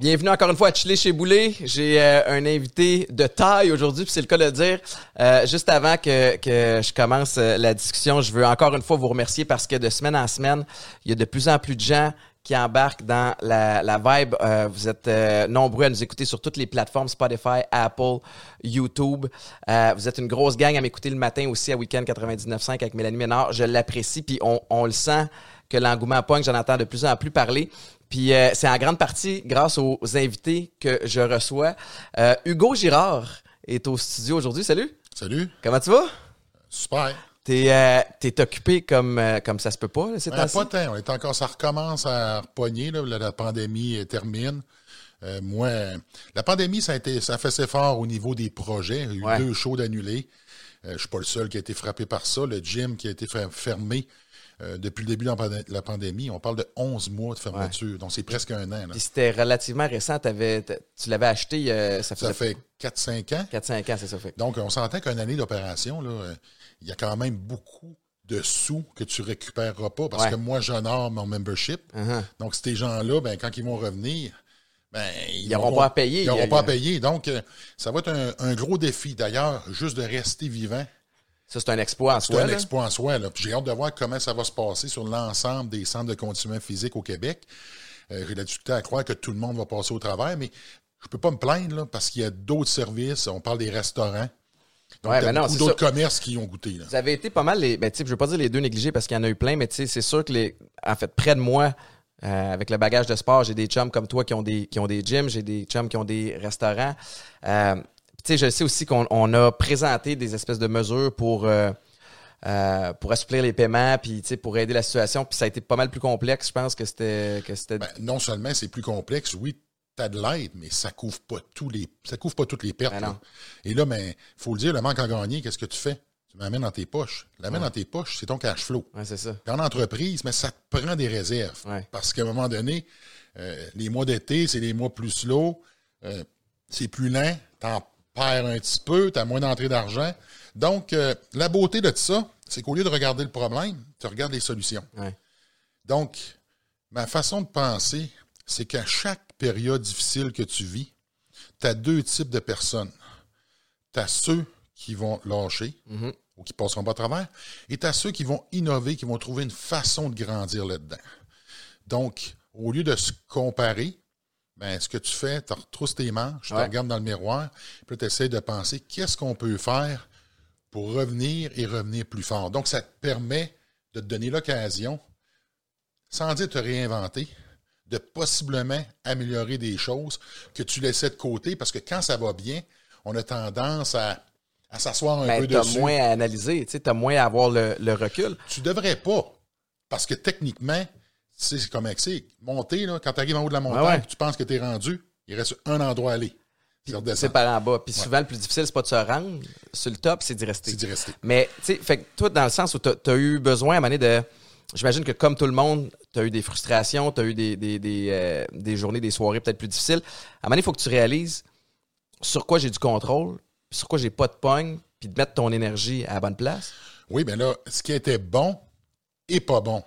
Bienvenue encore une fois à Chiller chez Boulet. J'ai euh, un invité de taille aujourd'hui, puis c'est le cas de dire. Euh, juste avant que, que je commence euh, la discussion, je veux encore une fois vous remercier parce que de semaine en semaine, il y a de plus en plus de gens qui embarquent dans la, la vibe. vous êtes nombreux à nous écouter sur toutes les plateformes Spotify, Apple, YouTube. vous êtes une grosse gang à m'écouter le matin aussi à Weekend 99.5 avec Mélanie Ménard. Je l'apprécie, puis on, on le sent que l'engouement pogne, j'en entends de plus en plus parler. Puis euh, c'est en grande partie grâce aux invités que je reçois. Euh, Hugo Girard est au studio aujourd'hui. Salut. Salut. Comment tu vas? Super. T'es euh, es occupé comme, comme ça se peut pas, c'est ben, Pas tant. On est encore, ça recommence à repogner. Là, la pandémie termine. moi, la pandémie, ça a été, ça fait ses fort au niveau des projets. Il y a eu deux shows d'annulés. je suis pas le seul qui a été frappé par ça. Le gym qui a été fermé euh, depuis le début de la pandémie. On parle de 11 mois de fermeture. Donc, c'est presque un an. c'était relativement récent. tu l'avais acheté, euh, ça, ça fait 4-5 ans. 4-5 ans, c'est ça fait. Donc, on s'entend qu'une année d'opération, euh, il y a quand même beaucoup de sous que tu récupéreras pas parce que moi, j'honore mon membership. Uh-huh. Donc, ces gens-là, ben, quand ils vont revenir, ben, ils n'auront pas à payer. Ils n'auront pas à payer. Donc, ça va être un, un gros défi. D'ailleurs, juste de rester vivant, ça, c'est un exploit en soi. C'est un exploit en soi. J'ai hâte de voir comment ça va se passer sur l'ensemble des centres de conditionnement physique au Québec. Euh, J'ai la difficulté à croire que tout le monde va passer au travers, mais je peux pas me plaindre là, parce qu'il y a d'autres services. On parle des restaurants. Donc, y d'autres commerces qui ont goûté. Là. Vous avez été pas mal les. Ben, je veux pas dire les deux négligés parce qu'il y en a eu plein, mais c'est sûr que les. En fait, près de moi, euh, avec le bagage de sport, j'ai des chums comme toi qui ont des, qui ont des gyms, j'ai des chums qui ont des restaurants. Euh, je sais aussi qu'on a présenté des espèces de mesures pour euh, euh, pour assouplir les paiements, puis pour aider la situation. Puis ça a été pas mal plus complexe. Je pense que c'était que c'était. Ben, non seulement c'est plus complexe, oui, tu as de l'aide, mais ça couvre pas tous les ça couvre pas toutes les pertes. Ben Et là, mais ben, faut le dire, le manque à gagner, qu'est-ce que tu fais? Tu m'amènes dans tes poches. L'amène dans tes poches, c'est ton cash flow. Ouais, c'est ça. en entreprise, mais ça te prend des réserves. Parce qu'à un moment donné, euh, les mois d'été, c'est les mois plus slow, c'est plus lent, t'en perds un petit peu, tu as moins d'entrée d'argent. Donc, euh, la beauté de tout ça, c'est qu'au lieu de regarder le problème, tu regardes les solutions. Donc, ma façon de penser, c'est qu'à chaque période difficile que tu vis, tu as deux types de personnes. Tu as ceux qui vont lâcher mm-hmm. ou qui passeront pas à travers, et tu as ceux qui vont innover, qui vont trouver une façon de grandir là-dedans. Donc, au lieu de se comparer, ben, ce que tu fais, tu retrousses tes manches, tu regardes dans le miroir, puis tu essaies de penser qu'est-ce qu'on peut faire pour revenir et revenir plus fort. Donc, ça te permet de te donner l'occasion, sans dire te réinventer, de possiblement améliorer des choses que tu laissais de côté, parce que quand ça va bien, on a tendance à, s'asseoir un ben, peu dessus. Tu as moins à analyser, tu as moins à avoir le, le recul. Tu devrais pas, parce que techniquement, c'est comme c'est. Monter, là, quand tu arrives en haut de la montagne, tu penses que tu es rendu, il reste un endroit à aller. C'est par en bas. Puis souvent, le plus difficile, c'est pas de se rendre sur le top, c'est d'y rester. C'est d'y rester. Mais, tu sais, fait toi, dans le sens où tu as, eu besoin à un moment de. J'imagine que comme tout le monde, tu as eu des frustrations, tu as eu des, des, des, euh, des, journées, des soirées peut-être plus difficiles. À un moment il faut que tu réalises sur quoi j'ai du contrôle, sur quoi j'ai pas de pogne, puis de mettre ton énergie à la bonne place. Oui, bien là, ce qui était bon et pas bon.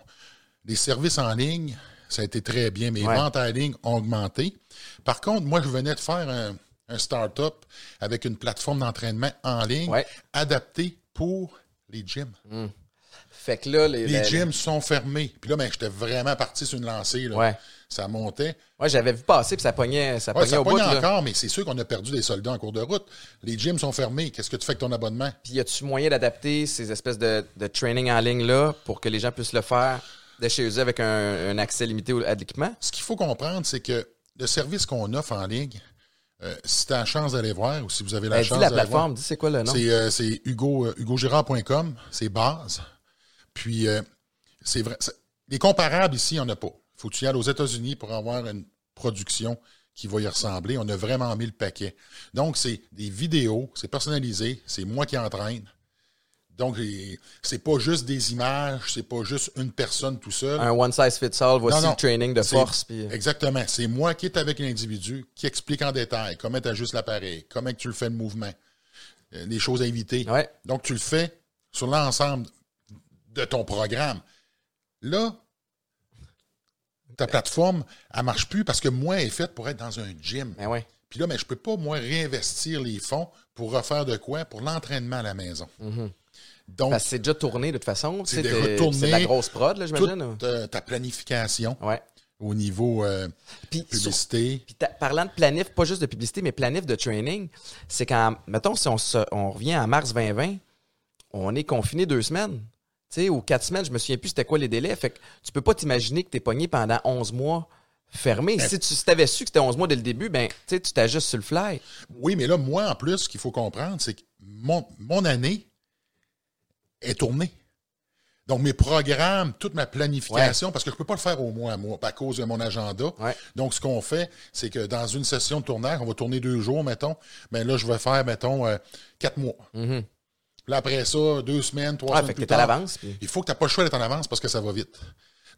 Les services en ligne, ça a été très bien. Mes ventes en ligne ont augmenté. Par contre, moi, je venais de faire un, start-up avec une plateforme d'entraînement en ligne adaptée pour les gyms. Hmm. Fait que là, les, gyms sont fermés. Puis là, ben, j'étais vraiment parti sur une lancée. Là. Ça montait. Ouais, j'avais vu passer, puis ça pognait, ça pognait au pognait encore, mais c'est sûr qu'on a perdu des soldats en cours de route. Les gyms sont fermés. Qu'est-ce que tu fais avec ton abonnement? Puis y a-tu moyen d'adapter ces espèces de, de training en ligne-là pour que les gens puissent le faire de chez eux avec un, accès limité à l'équipement? Ce qu'il faut comprendre, c'est que le service qu'on offre en ligne, euh, si tu as la chance d'aller voir ou si vous avez la ben, chance d'aller la plateforme, dis c'est quoi le nom? C'est, euh, euh, hugogirard.com, c'est base. Puis, c'est vrai. Les comparables ici, il n'y en a pas. Il faut que tu y ailles aux États-Unis pour avoir une production qui va y ressembler. On a vraiment mis le paquet. Donc, c'est des vidéos, c'est personnalisé, c'est moi qui entraîne. Donc, c'est pas juste des images, c'est pas juste une personne tout seul. Un one size fits all, voici le training de force. Puis... Exactement. C'est moi qui est avec l'individu, qui explique en détail comment tu ajustes l'appareil, comment tu le fais le mouvement, euh, les choses à éviter. Donc, tu le fais sur l'ensemble de ton programme. Là, ta plateforme, elle marche plus parce que moi, elle est faite pour être dans un gym. Ben ouais. Puis là, mais ben, je peux pas, moi, réinvestir les fonds pour refaire de quoi? Pour l'entraînement à la maison. Mm-hmm. Donc, c'est déjà tourné de toute façon. C'est de la grosse prod, là, j'imagine. Ta, ta planification. Au niveau euh, publicité. puis parlant de planif, pas juste de publicité, mais planif de training, c'est quand, mettons, si on, on revient en mars 2020, on est confiné deux semaines. Sais, ou quatre semaines, je me souviens plus c'était quoi les délais. Fait que tu peux pas t'imaginer que tu es pogné pendant 11 mois fermé. Ben si tu avais su que c'était 11 mois dès le début, ben, tu t'ajustes sur le fly. Oui, mais là, moi, en plus, ce qu'il faut comprendre, c'est que mon, mon année, est tournée. Donc, mes programmes, toute ma planification, parce que je ne peux pas le faire au mois à mois à cause de mon agenda. Donc, ce qu'on fait, c'est que dans une session de tournage, on va tourner deux jours, mettons. Mais là, je vais faire, mettons, euh, quatre mois. Mm-hmm. Puis après ça, deux semaines, trois semaines plus tard. à l'avance. Il faut que tu n'aies pas le choix d'être en avance parce que ça va vite.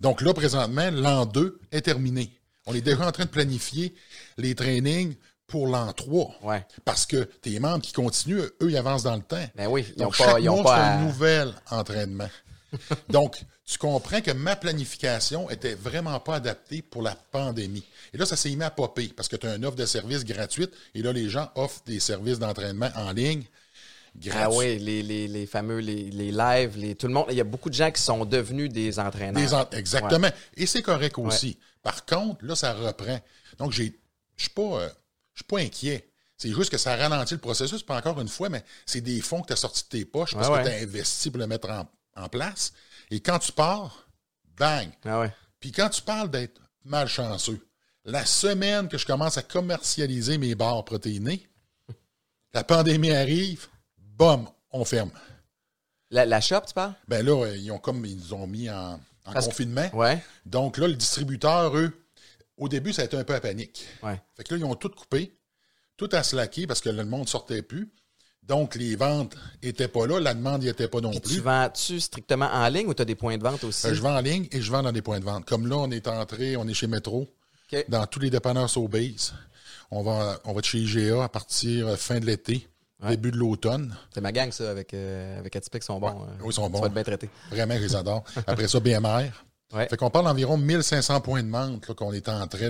Donc là, présentement, l'an 2 est terminé. On est déjà en train de planifier les trainings pour l'an 3. Parce que tes membres qui continuent, eux, ils avancent dans le temps. Ben oui, ils Donc, chaque mois, c'est un nouvel entraînement. Donc, tu comprends que ma planification était vraiment pas adaptée pour la pandémie. Et là, ça s'est mis à popper parce que tu as une offre de service gratuite et là, les gens offrent des services d'entraînement en ligne. Ah oui, les, les, les fameux, les, les, lives, les, tout le monde. Il y a beaucoup de gens qui sont devenus des entraîneurs. exactement. Et c'est correct aussi. Par contre, là, ça reprend. Donc, je ne suis pas. Euh, suis pas inquiet. C'est juste que ça ralentit le processus. Pas encore une fois, mais c'est des fonds que tu as sortis de tes poches parce que tu as investi pour le mettre en, place. Et quand tu pars, bang! Ah Puis quand tu parles d'être malchanceux, la semaine que je commence à commercialiser mes barres protéinées, la pandémie arrive, boum, on ferme. La, shop, tu parles? Ben là, ils ont comme ils ont mis en, confinement. Ouais. Donc là, le distributeur, eux, au début, ça a été un peu à panique. Ouais. Fait que là, ils ont tout coupé, tout a slacké parce que le monde ne sortait plus. Donc, les ventes n'étaient pas là, la demande n'y était pas non plus. Tu vends-tu strictement en ligne ou tu as des points de vente aussi? Euh, je vends en ligne et je vends dans des points de vente. Comme là, on est entré, on est chez Metro, dans tous les dépanneurs Sobeys. On va, on va être chez IGA à partir euh, fin de l'été, début de l'automne. C'est ma gang, ça, avec, euh, avec ils sont bons. oui, ils sont bons. Ça va être bien traité. Vraiment, je les adore. Après ça, BMR. Fait qu'on parle d'environ 1500 points de vente qu'on est en train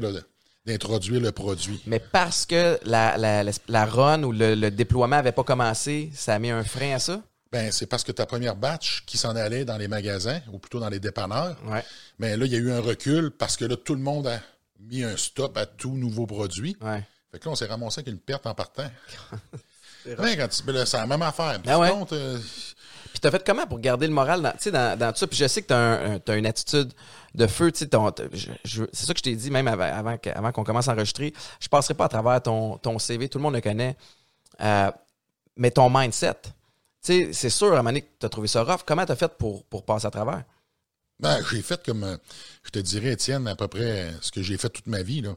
d'introduire le produit. Mais parce que la, la, la run ou le, déploiement n'avait pas commencé, ça a mis un frein à ça? Ben, c'est parce que ta première batch qui s'en allait dans les magasins, ou plutôt dans les dépanneurs, ouais. mais là, il y a eu un recul parce que là, tout le monde a mis un stop à tout nouveau produit. Ouais. Fait que là, on s'est ramassé avec une perte en partant. c'est la même affaire. Ah ouais. Euh, puis t'as fait comment pour garder le moral dans, dans, dans tout ça? Puis je sais que t'as as une attitude de feu. C'est ça que je t'ai dit même avant, avant, qu'on commence à enregistrer. Je passerai pas à travers ton, ton CV. Tout le monde le connaît. Euh, mais ton mindset. C'est sûr, à un moment donné, tu as trouvé ça rough. Comment tu as fait pour, pour passer à travers? Ben, j'ai fait comme, euh, je te dirais, Étienne, à peu près ce que j'ai fait toute ma vie. Là.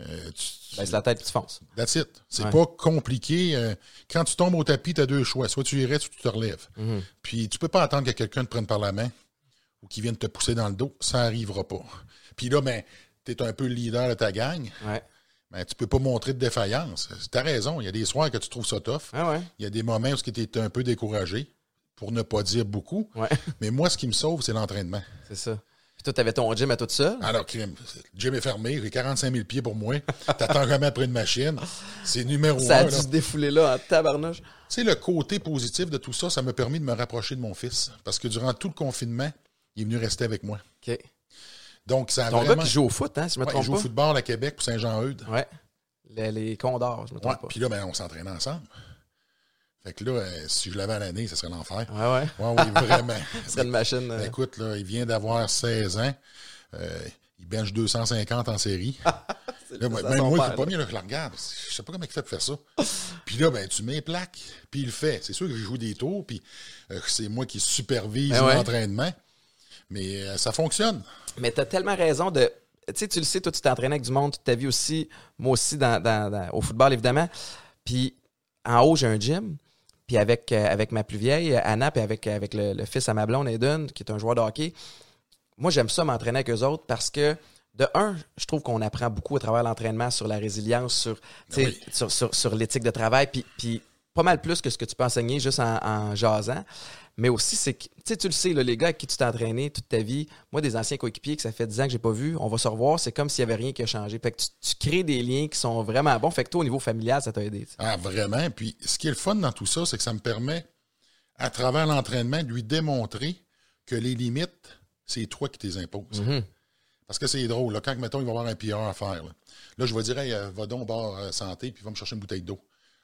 Euh, tu, Baisse la tête et tu fonces. That's it. C'est pas compliqué. Euh, quand tu tombes au tapis, tu as deux choix. Soit tu irais, soit tu te relèves. Mm-hmm. Puis tu peux pas attendre que quelqu'un te prenne par la main ou qu'il vienne te pousser dans le dos. Ça n'arrivera pas. Puis là, ben, tu es un peu le leader de ta gang. Ouais. Ben, tu peux pas montrer de défaillance. Tu as raison. Il y a des soirs que tu trouves ça tough. Ah Il y a des moments où tu es un peu découragé, pour ne pas dire beaucoup. Mais moi, ce qui me sauve, c'est l'entraînement. C'est ça. Puis toi, avais ton gym à tout ça? Alors, le gym est fermé, j'ai 45 000 pieds pour moi. T'attends jamais après une machine. C'est numéro ça un. Ça a dû se défouler là en tabarnouche. Tu sais, le côté positif de tout ça, ça m'a permis de me rapprocher de mon fils. Parce que durant tout le confinement, il est venu rester avec moi. OK. Donc, ça a Ton vraiment... gars qui joue au foot, hein, si je me trompe pas. Il joue au football à Québec pour Saint-Jean-Eudes. Ouais. Les, les Condors, je me trompe pas. Puis là, ben, on s'entraînait ensemble. Fait que là, euh, si je l'avais à l'année, ça serait l'enfer. Ouais, ouais. ouais oui, vraiment. Ce serait une machine. Ben, écoute, là, il vient d'avoir 16 ans. Euh, il bench 250 en série. là, même moi, pas bien, je le regarde. Je sais pas comment il fait pour faire ça. puis là, ben, tu mets plaques, puis il le fait. C'est sûr que je joue des tours, puis euh, c'est moi qui supervise ben l'entraînement. Mais euh, ça fonctionne. Mais tu as tellement raison de. Tu sais, tu le sais, toi, tu t'es entraîné avec du monde toute ta vie aussi. Moi aussi, dans, au football, évidemment. Puis en haut, j'ai un gym. Puis avec, avec ma plus vieille, Anna, puis avec, avec le, fils à ma blonde, Eden, qui est un joueur de hockey, moi, j'aime ça m'entraîner avec eux autres parce que de un, je trouve qu'on apprend beaucoup à travers l'entraînement sur la résilience, sur, ben sur, sur, l'éthique de travail, puis, puis pas mal plus que ce que tu peux enseigner juste en, en jasant. Mais aussi, c'est que, tu le sais, les gars avec qui tu t'es entraîné toute ta vie, moi, des anciens coéquipiers que ça fait 10 ans que j'ai pas vu, on va se revoir, c'est comme s'il y avait rien qui a changé. Fait que tu, crées des liens qui sont vraiment bons. Fait que toi, au niveau familial, ça t'a aidé. Ah, vraiment. Puis ce qui est le fun dans tout ça, c'est que ça me permet, à travers l'entraînement, de lui démontrer que les limites, c'est toi qui les imposes. Mm-hmm. Parce que c'est drôle. Là, quand, mettons, il va avoir un PR à faire, là, je vais dire, hey, euh, va donc au bar euh, santé, puis va me chercher une bouteille d'eau.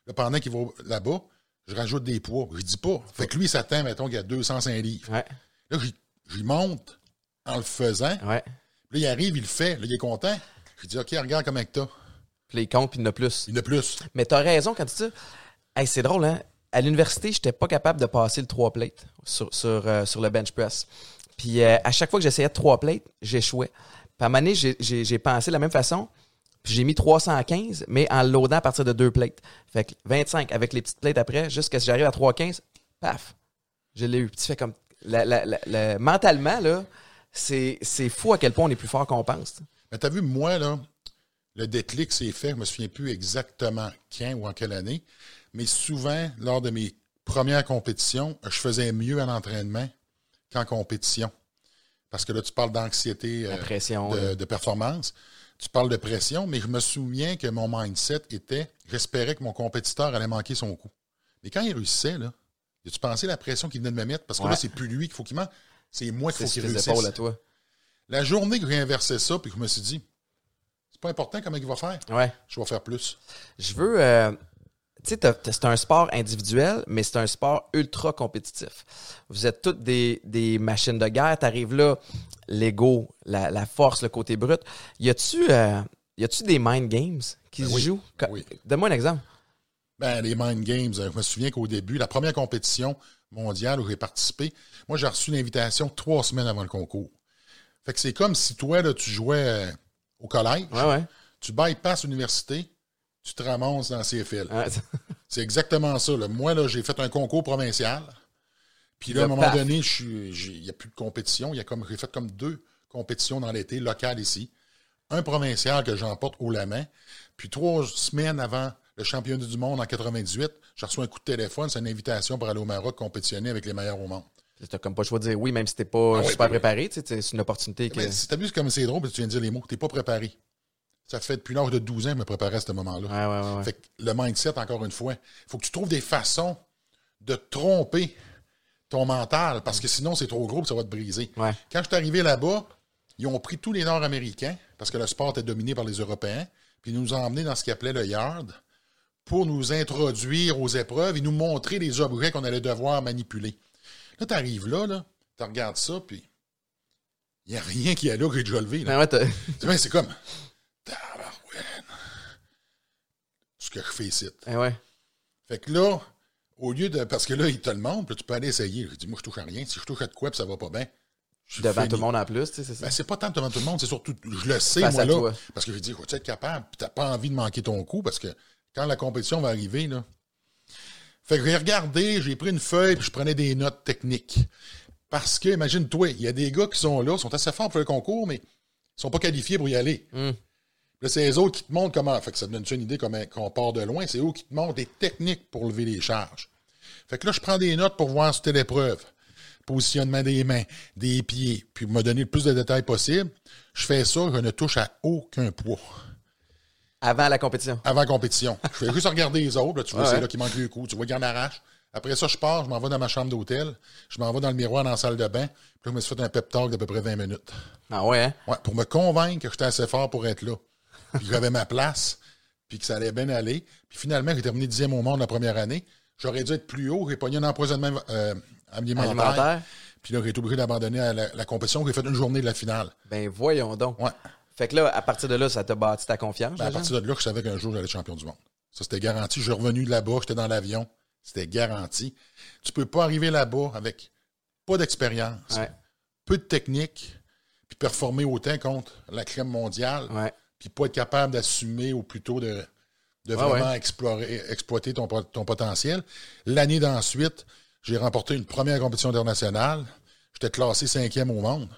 Là, pendant qu'il va là-bas, je rajoute des poids. Je dis pas. Fait que lui, il s'attend, mettons, qu'il y a 205 livres. Ouais. Là, j'y monte en le faisant. Ouais. Là, il arrive, il le fait. Là, il est content. Je dis, OK, regarde comment que t'as. Puis il compte, puis il en a plus. Il en a plus. Mais t'as raison quand tu dis. Hey, c'est drôle, hein? À l'université, j'étais pas capable de passer le 3 plates sur, sur, euh, sur le bench press. Puis à chaque fois que j'essayais de 3 plates, j'échouais. Puis à un moment donné, j'ai pensé de la même façon. Puis j'ai mis 315, mais en loadant à partir de deux plates. Fait que 25 avec les petites plates après, jusqu'à ce que j'arrive à 315, paf, je l'ai eu. Puis tu fais comme. mentalement, là, c'est fou à quel point on est plus fort qu'on pense. Mais t'as vu, moi, là, le déclic s'est fait, je me souviens plus exactement quand ou en quelle année, mais souvent, lors de mes premières compétitions, je faisais mieux en entraînement qu'en compétition. Parce que là, tu parles d'anxiété euh, de, performance. Tu parles de pression, mais je me souviens que mon mindset était j'espérais que mon compétiteur allait manquer son coup. Mais quand il réussissait, là, as-tu pensé la pression qu'il venait de me mettre? Parce que là, c'est plus lui qu'il faut qu'il manque, c'est moi qu'il faut qu'il réussisse. À toi. La journée que j'ai inversé ça, puis que je me suis dit, c'est pas important comment il va faire. Ouais. Je vais faire plus. Je veux. Euh, sais, c'est un sport individuel, mais c'est un sport ultra compétitif. Vous êtes toutes des, machines de guerre. Tu arrives là, l'ego, la, force, le côté brut. Y a-tu euh, des mind games qui ben se jouent? Donne-moi un exemple. Ben, les mind games, euh, je me souviens qu'au début, la première compétition mondiale où j'ai participé, moi, j'ai reçu l'invitation trois semaines avant le concours. Fait que c'est comme si toi, là, tu jouais euh, au collège, ouais, ouais. tu bypasses l'université, tu te ramasses dans ces fils. c'est exactement ça. Moi, là, j'ai fait un concours provincial. Puis là, à un moment donné, il n'y a plus de compétition. J'ai fait comme deux compétitions dans l'été, locales ici. Un provincial que j'emporte haut la main. Puis trois semaines avant le championnat du monde en 98, j'ai reçu un coup de téléphone. C'est une invitation pour aller au Maroc compétitionner avec les meilleurs au monde. T'as comme pas le choix de dire oui, même si t'es pas ah super préparé. C'est une opportunité. Que... si t'as vu comme c'est drôle, tu viens de dire les mots. T'es pas préparé. Ça fait depuis l'âge de 12 ans que je me préparais à ce moment-là. fait que le mindset, encore une fois, il faut que tu trouves des façons de tromper ton mental parce que sinon, c'est trop gros et ça va te briser. Quand je suis arrivé là-bas, ils ont pris tous les Nord-Américains parce que le sport était dominé par les Européens, puis ils nous ont emmenés dans ce qu'ils appelaient le yard pour nous introduire aux épreuves et nous montrer les objets qu'on allait devoir manipuler. Là, tu arrives là, là tu regardes ça, puis il n'y a rien qui est là que j'ai déjà levé. Ben c'est comme ce que je fais ici. Eh ouais. Fait que là, au lieu de. Parce que là, il te le montre, puis tu peux aller essayer. Je dis, moi, je touche à rien. Si je touche à de quoi, puis ça va pas bien. Devant tout le monde en plus, tu sais, c'est ça. Ben, c'est pas tant devant tout le monde, c'est surtout, je le sais, moi, là. Parce que je dis, tu être capable, puis t'as pas envie de manquer ton coup, parce que quand la compétition va arriver, là. Fait que j'ai regardé, j'ai pris une feuille, puis je prenais des notes techniques. Parce que, imagine-toi, il y a des gars qui sont là, sont assez forts pour le concours, mais ils sont pas qualifiés pour y aller. Hum. Là, c'est les autres qui te montrent comment. Fait que ça te donne une idée comment qu'on part de loin. C'est eux qui te montrent des techniques pour lever les charges. Fait que là, je prends des notes pour voir c'était l'épreuve. Positionnement des mains, des pieds, puis me donner le plus de détails possible. Je fais ça, je ne touche à aucun poids. Avant la compétition. Avant la compétition. je fais juste regarder les autres. Là, tu vois, c'est là qui manque le coup. Tu vois qu'il y en arrache. Après ça, je pars, je m'en vais dans ma chambre d'hôtel. Je m'en vais dans le miroir dans la salle de bain. Puis là, je me suis fait un pep talk d'à peu près 20 minutes. Ah ouais, hein? Ouais, pour me convaincre que j'étais assez fort pour être là puis j'avais ma place, puis que ça allait bien aller. Puis finalement, j'ai terminé dixième au monde la première année. J'aurais dû être plus haut. J'ai pogné un empoisonnement euh, alimentaire. Puis là, j'ai été obligé d'abandonner la, compétition. J'ai fait une journée de la finale. Ben voyons donc. Ouais. Fait que là, à partir de là, ça t'a bâti ta confiance? Ben, à partir de là, je savais qu'un jour, j'allais être champion du monde. Ça, c'était garanti. Je suis revenu de là-bas, j'étais dans l'avion. C'était garanti. Tu peux pas arriver là-bas avec pas d'expérience, peu de technique, puis performer autant contre la crème mondiale. Ouais puis pas être capable d'assumer ou plutôt de, de vraiment explorer, exploiter ton, ton potentiel. L'année d'ensuite, j'ai remporté une première compétition internationale. J'étais classé cinquième au monde.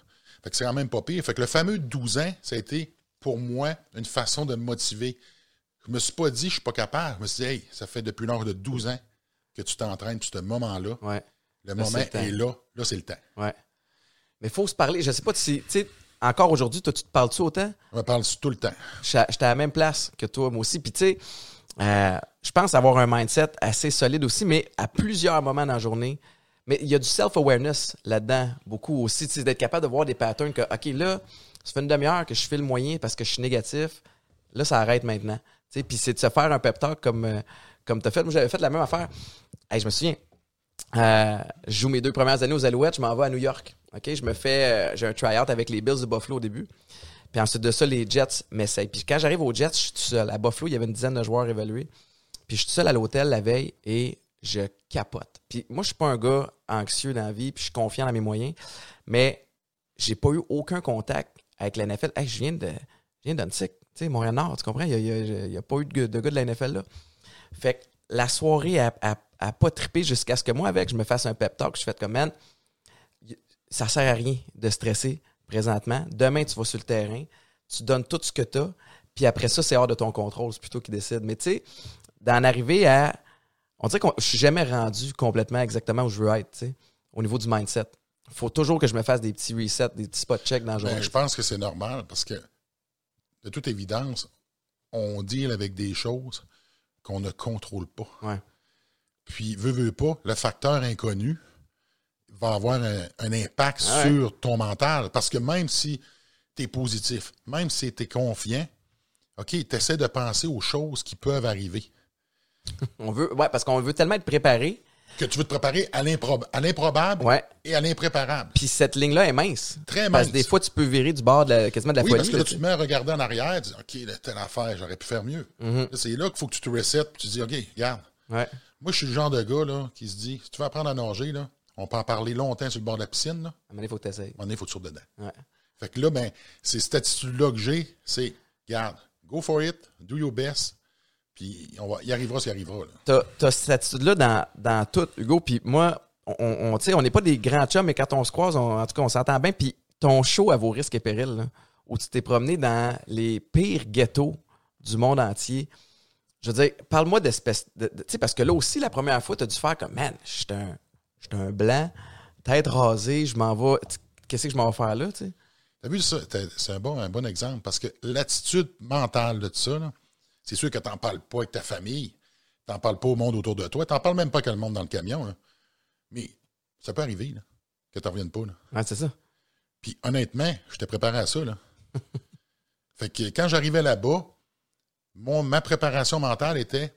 Fait que c'est quand même pas pire. Fait que le fameux 12 ans, ça a été pour moi une façon de me motiver. Je me suis pas dit je suis pas capable. Je me suis dit, hey, ça fait depuis l'heure de 12 ans que tu t'entraînes, puis ce moment-là. Ouais. Le moment est, là. Là, c'est le temps. Ouais. Mais il faut se parler. Je sais pas si, tu sais, encore aujourd'hui, toi, tu te parles-tu autant? Je me parle tout le temps? J'étais à la même place que toi, moi aussi. Puis, tu sais, euh, je pense avoir un mindset assez solide aussi, mais à plusieurs moments dans la journée. Mais il y a du self-awareness là-dedans, beaucoup aussi. D'être capable de voir des patterns que, OK, là, ça fait une demi-heure que je fais le moyen parce que je suis négatif. Là, ça arrête maintenant. Puis c'est de se faire un pep talk comme, euh, comme tu as fait. Moi, j'avais fait la même affaire. je me souviens, euh, je joue mes deux premières années aux Alouettes, je m'en vais à New York. OK, je me fais, euh, j'ai un try-out avec les Bills de Buffalo au début. Puis ensuite de ça, les Jets m'essayent. Puis quand j'arrive aux Jets, je suis tout seul. À Buffalo, il y avait une dizaine de joueurs évalués. Puis je suis tout seul à l'hôtel la veille et je capote. Puis moi, je suis pas un gars anxieux dans la vie, puis je suis confiant dans mes moyens. Mais j'ai pas eu aucun contact avec la NFL. je viens de, tu sais, Montréal-Nord, tu comprends? Il n'y a, pas eu de, gars de la NFL là. Fait que la soirée a, pas trippé jusqu'à ce que moi, avec, je me fasse un pep talk. Je fais comme, man, ça sert à rien de stresser présentement. Demain, tu vas sur le terrain, tu donnes tout ce que tu as, puis après ça, c'est hors de ton contrôle, c'est plutôt qui décide. Mais tu sais, d'en arriver à. On dirait que je suis jamais rendu complètement exactement où je veux être, tu sais, au niveau du mindset. Il faut toujours que je me fasse des petits resets, des petits spot checks dans le ben, je pense que c'est normal parce que, de toute évidence, on deal avec des choses qu'on ne contrôle pas. Puis, veut, veut pas, le facteur inconnu va avoir un, impact sur ton mental. Parce que même si tu es positif, même si tu es confiant, OK, tu essaies de penser aux choses qui peuvent arriver. on veut, ouais, parce qu'on veut tellement être préparé. Que tu veux te préparer à l'improbable et à l'impréparable. Puis cette ligne-là est mince. Très mince. Parce que des fois, tu peux virer du bord de la, quasiment de la oui, folie. parce que là, tu te mets à regarder en arrière, tu dis, OK, telle affaire, j'aurais pu faire mieux. Mm-hmm. C'est là qu'il faut que tu te resets, puis tu dis, OK, regarde. Ouais. Moi, je suis le genre de gars là, qui se dit, si tu veux apprendre à nager, là, on peut en parler longtemps sur le bord de la piscine. Là. À un moment il faut que tu essayes. À un moment donné, il faut que tu dedans. Ouais. Fait que là, ben, c'est cette attitude-là que j'ai, c'est, regarde, go for it, do your best, puis on va, il arrivera ce qui arrivera. Tu as, cette attitude-là dans, dans tout, Hugo, puis moi, on, on, on n'est pas des grands chums, mais quand on se croise, en tout cas, on s'entend bien, puis ton show à vos risques et périls, là, où tu t'es promené dans les pires ghettos du monde entier, je veux dire, parle-moi d'espèce de. tu sais, parce que là aussi, la première fois, tu as dû faire comme, man, je suis un, un blanc, tête rasée, je m'en vais. Qu'est-ce que je m'en vais faire là, tu sais? T'as vu ça? C'est un bon, un bon exemple parce que l'attitude mentale de ça, c'est sûr que t'en parles pas avec ta famille, t'en parles pas au monde autour de toi, t'en parles même pas avec le monde dans le camion. Mais ça peut arriver là, que t'en reviennes pas. Là. Ouais, c'est ça. Puis honnêtement, je t'ai préparé à ça. Là. fait que quand j'arrivais là-bas, mon, ma préparation mentale était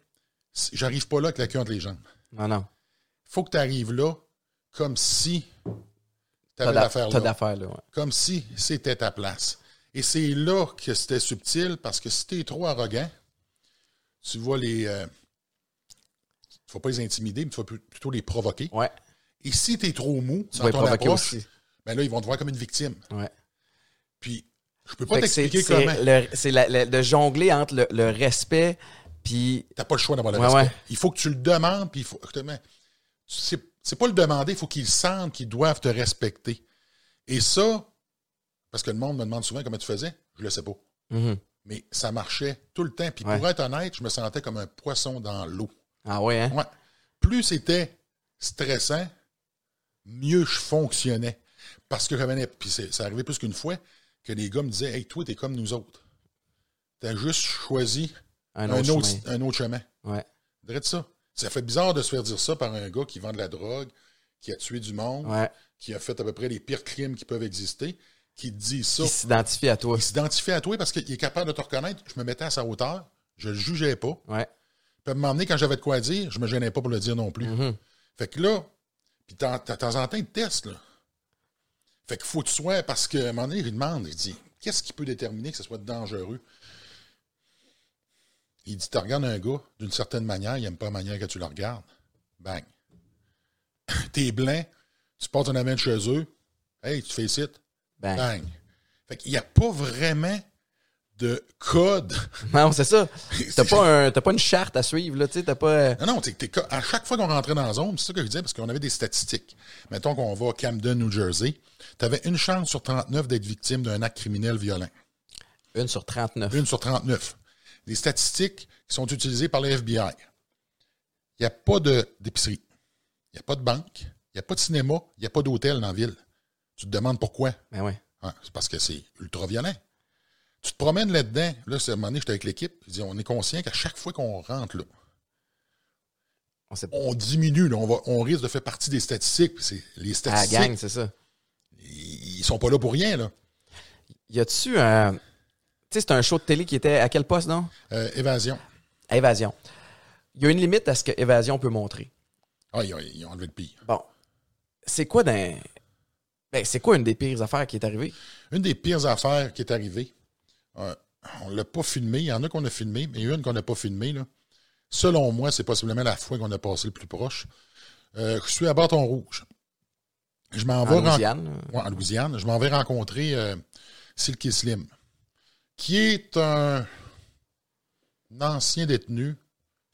j'arrive pas là avec la queue entre les jambes. Non, non faut que tu arrives là comme si tu avais l'affaire là. Comme si c'était ta place. Et c'est là que c'était subtil parce que si tu es trop arrogant, tu vas les. Euh, tu vas pas les intimider, mais tu vas plutôt les provoquer. Ouais. Et si tu es trop mou tu dans ton approche, ben là, ils vont te voir comme une victime. Ouais. Puis, je peux pas t'expliquer comment. C'est de jongler entre le, respect puis. T'as pas le choix d'avoir le respect. Il faut que tu le demandes, puis il faut c'est pas le demander, il faut qu'ils sentent qu'ils doivent te respecter. Et ça, parce que le monde me demande souvent comment tu faisais, je le sais pas. Mm-hmm. Mais ça marchait tout le temps. Puis pour être honnête, je me sentais comme un poisson dans l'eau. Ah ouais, hein? Ouais. Plus c'était stressant, mieux je fonctionnais. Parce que j'avais. Puis ça arrivait plus qu'une fois que les gars me disaient Hey, toi, t'es comme nous autres. T'as juste choisi un, autre, chemin. Un autre chemin. Ouais. ça. Ça fait bizarre de se faire dire ça par un gars qui vend de la drogue, qui a tué du monde, qui a fait à peu près les pires crimes qui peuvent exister, qui dit ça. Il s'identifie à toi. Il s'identifie à toi parce qu'il est capable de te reconnaître. Je me mettais à sa hauteur, je le jugeais pas. Ouais. Puis à m'emmener quand j'avais de quoi dire, je me gênais pas pour le dire non plus. Mm-hmm. Fait que là, puis de temps en temps, il teste, là. Fait qu'il faut que tu sois, parce qu'à un moment donné, il demande, il dit, qu'est-ce qui peut déterminer que ce soit dangereux? Il dit Tu regardes un gars d'une certaine manière, il n'aime pas la manière que tu le regardes. Bang. T'es blanc, tu portes un amène chez eux. Hey, tu fais site. Bang. Bang. Fait qu'il n'y a pas vraiment de code. Non, c'est ça. T'as pas, un, pas une charte à suivre, là, tu sais, t'as pas... Euh, non, non, à chaque fois qu'on rentrait dans la zone, c'est ça que je disais, parce qu'on avait des statistiques. Mettons qu'on va à Camden, New Jersey, t'avais une chance sur 39 d'être victime d'un acte criminel violent. Une sur 39. Une sur 39. Des statistiques qui sont utilisées par le FBI. Il n'y a pas d'épicerie. Il n'y a pas de banque. Il n'y a pas de cinéma. Il n'y a pas d'hôtel dans la ville. Tu te demandes pourquoi? Ben oui. c'est parce que c'est ultra violent. Tu te promènes là-dedans. Là, c'est un moment donné, j'étais avec l'équipe. On est conscient qu'à chaque fois qu'on rentre là, on, diminue. on, va, on risque de faire partie des statistiques. C'est, les statistiques. la gang, c'est ça. Ils, sont pas là pour rien. Là. Y a-tu un. Sais, c'est un show de télé qui était à quel poste, non? Euh, évasion. Évasion. Il y a une limite à ce que Évasion peut montrer. Ah, ils ont, enlevé le pire. Bon. C'est quoi d'un. Ben, c'est quoi une des pires affaires qui est arrivée? Une des pires affaires qui est arrivée, euh, on ne l'a pas filmé. Il y en a qu'on a filmé, mais une qu'on n'a pas filmé. Là. Selon moi, c'est possiblement la fois qu'on a passé le plus proche. Euh, je suis à Bâton Rouge. Je m'en vais en Louisiane. en Louisiane. Je m'en vais rencontrer euh, Silky Slim, qui est un, ancien détenu,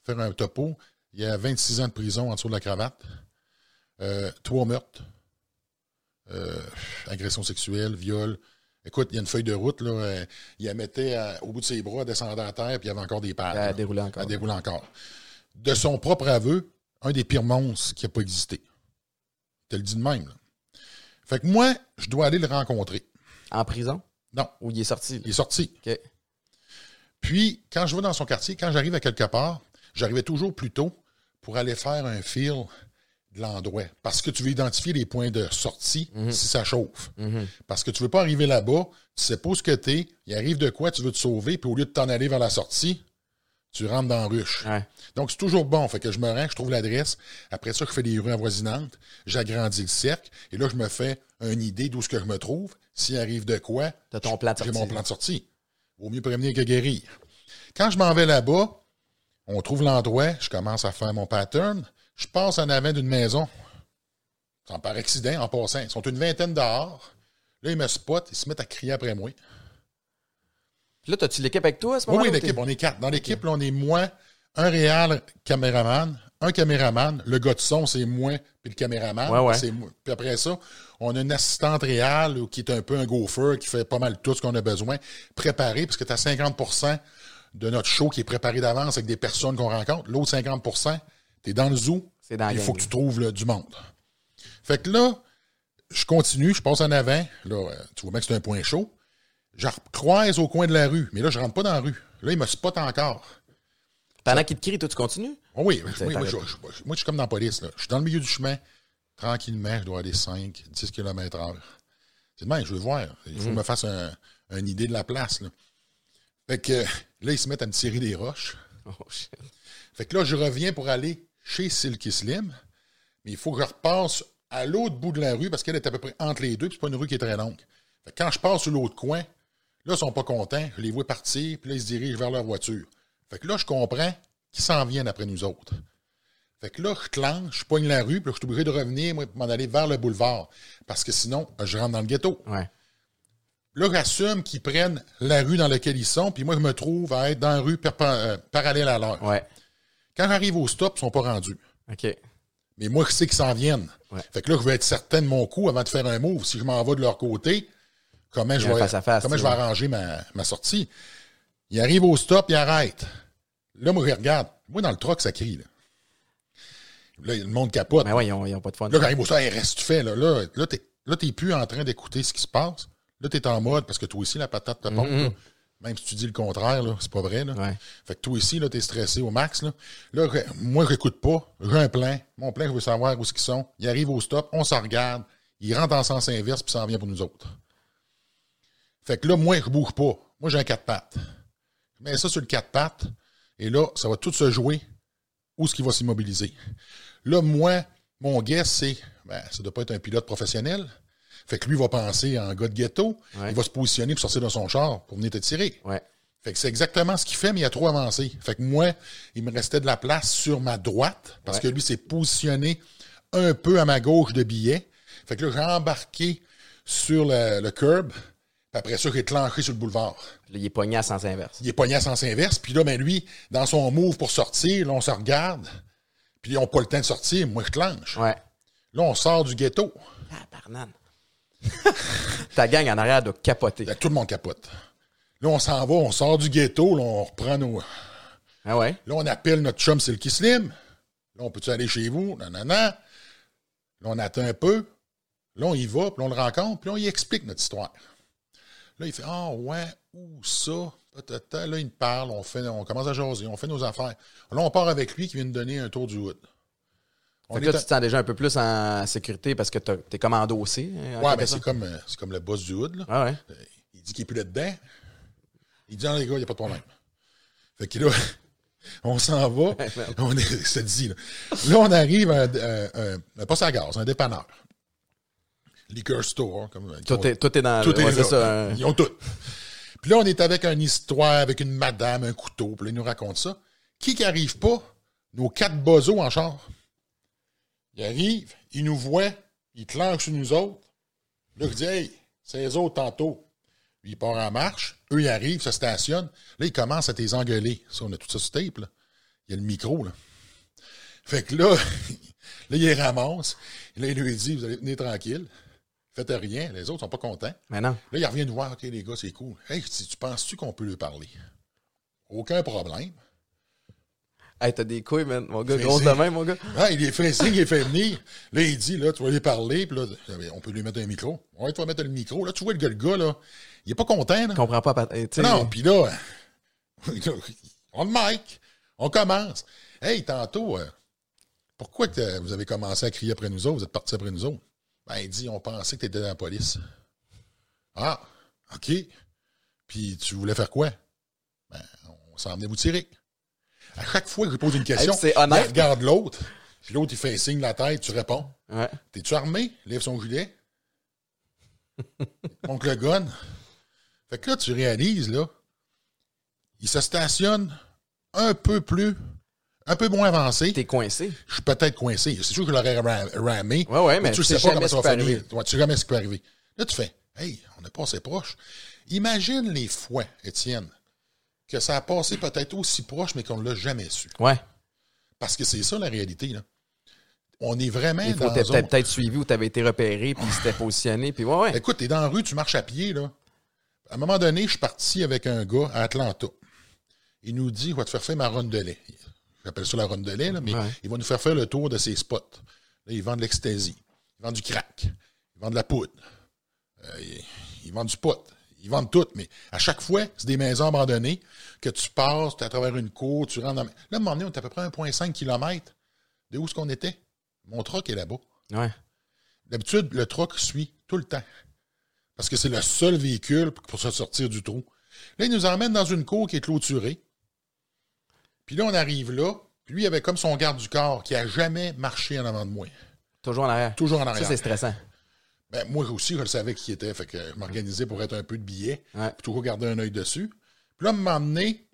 faire un topo. Il y a 26 ans de prison en dessous de la cravate. trois meurtres. agression sexuelle, viol, Écoute, il y a une feuille de route, là, euh, il la mettait au bout de ses bras, descendant à terre, puis il y avait encore des pattes. Elle déroulait encore. Elle déroulait encore. De son propre aveu, un des pires monstres qui n'a pas existé. Tu le dis de même. Là. Fait que moi, je dois aller le rencontrer. En prison? Non. Ou il est sorti? Il est sorti. OK. Puis, quand je vais dans son quartier, quand j'arrive à quelque part, j'arrivais toujours plus tôt pour aller faire un fil de l'endroit. Parce que tu veux identifier les points de sortie mhm. si ça chauffe. Mhm. Parce que tu veux pas arriver là-bas, tu sais pas où ce que t'es, il arrive de quoi, tu veux te sauver, puis au lieu de t'en aller vers la sortie, tu rentres dans la ruche. Donc, c'est toujours bon. Fait que je me rends, je trouve l'adresse. Après ça, je fais des rues avoisinantes. J'agrandis le cercle. Et là, je me fais une idée d'où ce que je me trouve. S'il arrive de quoi, j'ai mon plan de sortie. Vaut mieux prévenir que guérir. Quand je m'en vais là-bas, on trouve l'endroit, je commence à faire mon pattern. Je passe en avant d'une maison. par accident, en passant. Ils sont une vingtaine dehors. Là, ils me spotent, ils se mettent à crier après moi. Là, as-tu l'équipe avec toi à ce moment-là? Oui, l'équipe, on est quatre. Dans l'équipe, on est moi, un réel caméraman, un caméraman, le gars de son, c'est moi, puis le caméraman, ouais, c'est moi. Puis après ça, on a une assistante réelle qui est un peu un gopher, qui fait pas mal tout ce qu'on a besoin, préparé, parce que tu as 50% de notre show qui est préparé d'avance avec des personnes qu'on rencontre. L'autre 50% tu es dans le zoo, il faut que tu trouves du monde. Fait que là, je continue, je passe en avant. Là, euh, tu vois bien que c'est un point chaud. Je croise au coin de la rue, mais là, je rentre pas dans la rue. Là, il me spot encore. Pendant qu'il te crie, toi, tu continues? Oh oui, moi, je, suis comme dans la police. Je suis dans le milieu du chemin, tranquillement, je dois aller 5, 10 km h C'est demain, je veux voir. Il faut que je me fasse une idée de la place. Là. Fait que là, ils se mettent à me tirer des roches. Oh, shit. Fait que là, je reviens pour aller chez Silky Slim, mais il faut que je repasse à l'autre bout de la rue parce qu'elle est à peu près entre les deux, puis c'est pas une rue qui est très longue. quand je passe sur l'autre coin, là, ils sont pas contents, je les vois partir, puis là, ils se dirigent vers leur voiture. Fait que là, je comprends qu'ils s'en viennent après nous autres. Fait que là, je clenche, je poigne la rue, puis je suis obligé de revenir, moi, pour m'en aller vers le boulevard. Parce que sinon, je rentre dans le ghetto. Ouais. Là, j'assume qu'ils prennent la rue dans laquelle ils sont, puis moi, je me trouve à être dans la rue euh, parallèle à leur. Ouais. Quand j'arrive au stop, ils sont pas rendus. OK. Mais moi, je sais qu'ils s'en viennent. Fait que là, je vais être certain de mon coup avant de faire un move. Si je m'en vais de leur côté, comment, je vais, comment je vais arranger ma, sortie? Il arrive au stop, il arrête. Là, moi, je regarde. Moi, dans le truck, ça crie. Là, là le monde capote. Mais ouais, ils n'ont pas de fun. Là, quand arrive au stop, il reste tu fais. Là, là, là tu n'es plus en train d'écouter ce qui se passe. Là, tu es en mode, parce que toi aussi, la patate te porte. Mm-hmm. Même si tu dis le contraire, là, c'est pas vrai. Là. Fait que toi ici, là, t'es stressé au max. Là, là moi, je n'écoute pas. J'ai un plein. Mon plein, je veux savoir où ils sont. Il arrive au stop, on s'en regarde. Il rentre en sens inverse, puis ça en vient pour nous autres. Fait que là, moi, je bouge pas. Moi, j'ai un quatre pattes. Je mets ça sur le quatre pattes, et là, ça va tout se jouer où est-ce qu'il va s'immobiliser. Là, moi, mon guess, c'est, ben, ça doit pas être un pilote professionnel. Fait que lui va penser en gars de ghetto. Il va se positionner pour sortir de son char pour venir te tirer. Fait que c'est exactement ce qu'il fait, mais il a trop avancé. Fait que moi, il me restait de la place sur ma droite parce que lui s'est positionné un peu à ma gauche de billet. Fait que là, j'ai embarqué sur le, curb. Puis après ça, il est clenché sur le boulevard. Là, il est pogné à sens inverse. Il est pogné à sens inverse. Puis là, ben lui, dans son move pour sortir, là, on se regarde. Puis ils n'ont pas le temps de sortir. Moi, je clenche. Ouais. Là, on sort du ghetto. Ah, barnane. Ta gang en arrière doit capoter. Là, tout le monde capote. Là, on s'en va, on sort du ghetto, là, on reprend nos. Ah ouais? Là, on appelle notre chum Silky Slim. Là, on peut-tu aller chez vous? Non, non, non. Là, on attend un peu. Là, on y va, puis on le rencontre, puis on y explique notre histoire. Là, il fait Ah, ouais, où ça? Là, il me parle, on, fait, on commence à jaser, on fait nos affaires. Là, on part avec lui qui vient nous donner un tour du hood. On fait que là, tu te sens déjà un peu plus en sécurité parce que tu es comme endossé. Hein, ouais, mais c'est comme, euh, comme le boss du hood. Là. Ah ouais. Euh, il dit qu'il n'est plus là-dedans. Il dit, non, les gars, il n'y a pas de problème. Fait que là, on s'en va. on est, ça dit, là. là, on arrive à un, un, poste à gaz, un dépanneur. Liquor store. Comme, tout, est, tout est dans tout est ça, Ils ont tout. Puis là, on est avec une histoire, avec une madame, un couteau. Puis là, ils nous racontent ça. Qui qui arrive pas? Nos quatre bozos en char. Ils arrivent, ils nous voient, ils clenchent sur nous autres. Là, ils disent, hey, c'est les autres tantôt. Puis il part en marche. Eux, ils arrivent, se stationnent. Là, ils commencent à les engueuler. Ça, on a tout ça sur tape, là. Il y a le micro, là. Fait que là, là, il les ramasse. Là, il lui dit, vous allez venir tranquille. Faites rien. Les autres sont pas contents. Mais non. Là, il revient nous voir. OK, les gars, c'est cool. Hey, tu penses-tu qu'on peut lui parler? Aucun problème. Hey, t'as des couilles, man. Mon gars, grosse de même, mon gars. Ah, il est fait signe, il est fait venir. Là, il dit, là, tu vas lui parler, puis là, on peut lui mettre un micro. Ouais, tu vas mettre le micro. Là, tu vois le gars, le gars, là, il est pas content, là. Il comprend pas. Non, puis là, on le mic. On commence. Hey, tantôt, euh, pourquoi que vous avez commencé à crier après nous autres? Vous êtes partis après nous autres? Ben, il dit, on pensait que tu étais dans la police. Ah, OK. Puis tu voulais faire quoi? Ben, on s'en venait vous tirer. À chaque fois que je pose une question, hey, honnête. regarde l'autre, puis l'autre, il fait un signe de la tête, tu réponds. Ouais. T'es-tu armé? Lève son gilet. Donc le gun. Fait que là, tu réalises, là, il se stationne un peu plus, un peu moins avancé. T'es coincé. Je suis peut-être coincé. C'est sûr que je l'aurais ramé. Ouais, ouais, mais, tu sais pas comment ça va finir. tu sais jamais ce qui peut arriver. Là, tu fais, hey, on n'est pas assez proche. Imagine les fois, Étienne, que ça a passé peut-être aussi proche, mais qu'on ne l'a jamais su. Ouais. Parce que c'est ça la réalité. Là. On est vraiment faut dans peut-être peut suivi où tu avais été repéré, puis s'était positionné, puis ouais, ouais. Écoute, tu es dans la rue, tu marches à pied, là. À un moment donné, je suis parti avec un gars à Atlanta. Il nous dit, il va te faire faire ma ronde de lait. J'appelle ça la ronde de lait, là, mais il va nous faire faire le tour de ses spots. Là, ils vendent de l'ecstasy. Ils vendent du crack. Ils vendent de la poudre. Euh, ils vendent du pot ils vendent tout, mais à chaque fois, c'est des maisons abandonnées que tu passes, tu à travers une cour, tu rentres dans. Là, à un moment donné, on est à peu près 1,5 km de où est-ce qu'on était? Mon truck est là-bas. Ouais. D'habitude, le truck suit tout le temps. Parce que c'est le seul véhicule pour se sortir du trou. Là, il nous emmène dans une cour qui est clôturée. Puis là, on arrive là. Puis lui, il avait comme son garde du corps qui a jamais marché en avant de moi. Toujours en arrière. Toujours en arrière. Ça, c'est stressant. Ben, moi aussi, je le savais qui était. Fait que je m'organisais pour être un peu de billets. Ouais. Puis toujours garder un œil dessus. Puis là, m'emmener.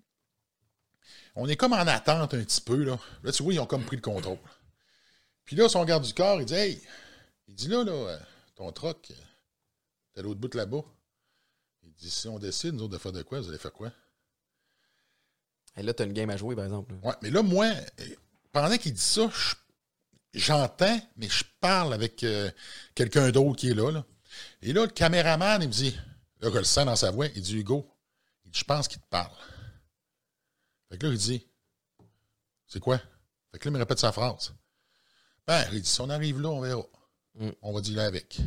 On est comme en attente un petit peu. Là, là tu vois, ils ont comme pris le contrôle. Puis là, son garde du corps, il dit Hey, il dit là, là, euh, ton troc, t'es à l'autre bout là-bas. Il dit Si on décide, nous autres, de faire de quoi, vous allez faire quoi? Et là, t'as une game à jouer, par exemple. Ouais, mais là, moi, pendant qu'il dit ça, je j'entends, mais je parle avec euh, quelqu'un d'autre qui est là, là, Et là, le caméraman, il me dit, là, je le sens dans sa voix, il dit Hugo, il dit, je pense qu'il te parle. Fait que là, il dit, c'est quoi? Fait que là, il me répète sa phrase. Ben, il dit, si on arrive là, on verra. Mm. On va dire là avec.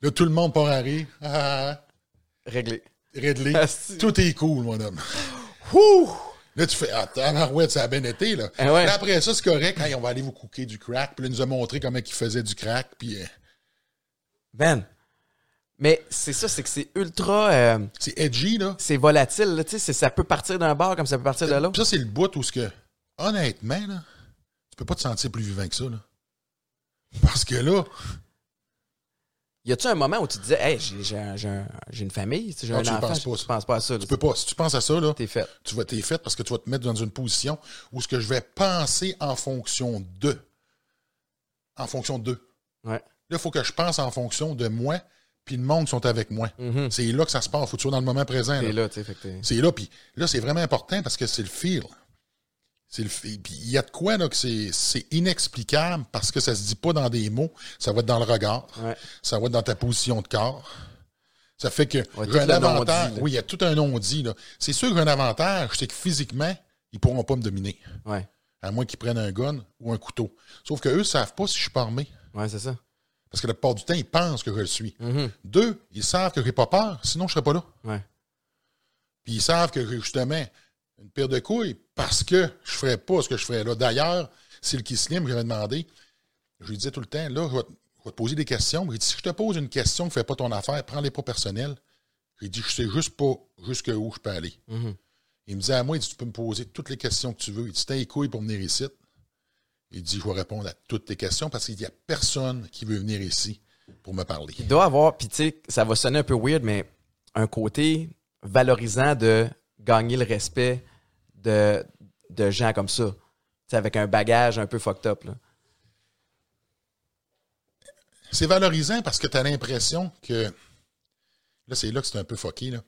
Là, tout le monde part à rire. Ah, ah, ah. Réglé. Réglé. Tout est cool, mon homme. Ouh! Là, tu fais, ah, tabarouette, ça a bien été, là. Ouais. Là, après ça, c'est correct. on va aller vous cooker du crack. Puis là, il nous a montré comment il faisait du crack. Puis. Euh... Ben. Mais c'est ça, c'est que c'est ultra. Euh, c'est edgy, là. C'est volatile, là. Tu sais, ça peut partir d'un bar comme ça peut partir de l'autre. Ça, c'est le bout où ce que. Honnêtement, là, tu peux pas te sentir plus vivant que ça, là. Parce que là, y a-tu un moment où tu te disais, hey, j'ai une famille, j'ai un enfant, tu penses pas, penses pas à ça. Tu peux pas. Si tu penses à ça, là, t'es fait. Tu vas, t'es fait parce que tu vas te mettre dans une position où ce que je vais penser en fonction de. En fonction de. Ouais. Là, il faut que je pense en fonction de moi puis le monde qui sont avec moi. Mhm. C'est là que ça se passe. Faut que tu sois dans le moment présent. C'est là. là, tu sais. C'est là, puis là, c'est vraiment important parce que c'est le feel. C'est il y a de quoi là que c'est inexplicable parce que ça se dit pas dans des mots. Ça va être dans le regard. Ouais. Ça va être dans ta position de corps. Ça fait que Ouais, un avantage. Oui, il y a tout un non-dit. C'est sûr que j'ai un avantage, c'est que physiquement, ils pourront pas me dominer. Ouais. À moins qu'ils prennent un gun ou un couteau. Sauf qu'eux ne savent pas si je suis pas armé. Ouais, c'est ça. Parce que la plupart du temps, ils pensent que je le suis. Mhm. Deux, ils savent que j'ai pas peur, sinon je serais pas là. Puis ils savent que justement une paire de couilles parce que je ferais pas ce que je ferais là. D'ailleurs, c'est le Kislim que j'avais demandé. Je lui disais tout le temps, là, je vais, te- je vais te poser des questions. Il dit, si je te pose une question qui ne fait pas ton affaire, prends-les pas personnelles. J'ai dit, je sais juste pas jusqu'où je peux aller. Mhm. Il me disait à moi, il dit, tu peux me poser toutes les questions que tu veux. Il dit, t'as les couilles pour venir ici. Il dit, je vais répondre à toutes tes questions parce qu'il n'y a personne qui veut venir ici pour me parler. Il doit avoir, puis tu sais, ça va sonner un peu weird, mais un côté valorisant de gagner le respect de, de gens comme ça. Avec un bagage un peu fucked up. Là. C'est valorisant parce que tu as l'impression que. Là, c'est là que c'est un peu fucké. Là.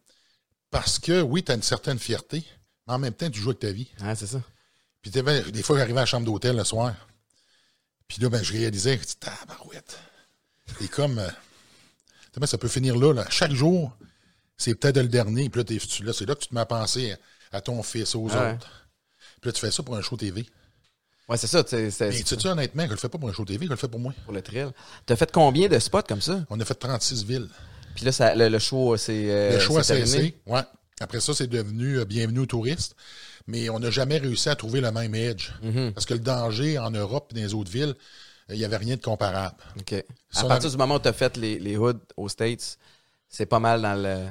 Parce que, oui, tu as une certaine fierté, mais en même temps, tu joues avec ta vie. Ouais, c'est ça. Puis t'avais- des fois, j'arrivais à la chambre d'hôtel le soir. Puis là, ben, je réalisais, je dis, tabarouette. C'est comme. euh, sais, ça peut finir là, là. Chaque jour, c'est peut-être le dernier. Puis là, là, c'est là que tu te mets à penser à, ton fils, aux Ouais. autres. Puis là, tu fais ça pour un show TV. Ouais, c'est ça. tu sais, c'est- Mais tu honnêtement, je le fais pas pour un show TV, je le fais pour moi. pour le thrill. T'as fait combien de spots comme ça? On a fait 36 villes. Puis là, ça, le, le show, c'est. euh, Le choix c'est a terminé? cessé. Ouais. Après ça, c'est devenu euh, bienvenue aux touristes. Mais on n'a jamais réussi à trouver le même edge. Mm-hmm. Parce que le danger en Europe et dans les autres villes, euh, il n'y avait rien de comparable. OK. À Si partir du moment où tu as fait les, les hoods aux States, c'est pas mal dans le.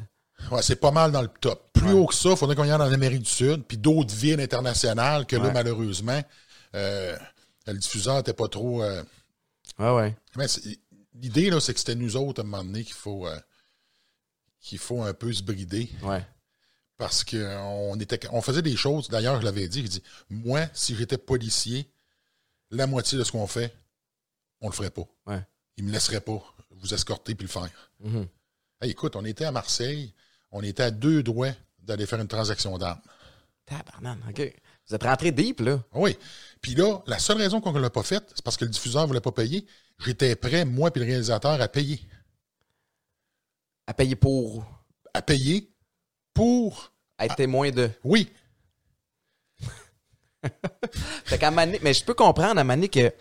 Ouais, c'est pas mal dans le top. Plus haut que ça, il faudrait qu'on y aille en Amérique du Sud, puis d'autres villes internationales que là, Ouais. malheureusement, euh, le diffuseur n'était pas trop. euh, ouais. mais L'idée, là, c'est que c'était nous autres, à un moment donné, qu'il faut, euh, qu'il faut un peu se brider. Ouais. parce qu'on était on faisait des choses d'ailleurs je l'avais dit je dis moi si j'étais policier la moitié de ce qu'on fait on le ferait pas Ouais. il me laisserait pas vous escorter puis le faire Mhm. Hey, écoute on était à Marseille. On était à deux doigts d'aller faire une transaction d'armes. Tabarnak, OK. Vous êtes rentré deep, là. oui. Puis là la seule raison qu'on ne l'a pas faite c'est parce que le diffuseur voulait pas payer. J'étais prêt moi puis le réalisateur à payer. À payer pour? À payer pour être témoin de. oui. Fait qu'à Mané, mais je peux comprendre à Mané que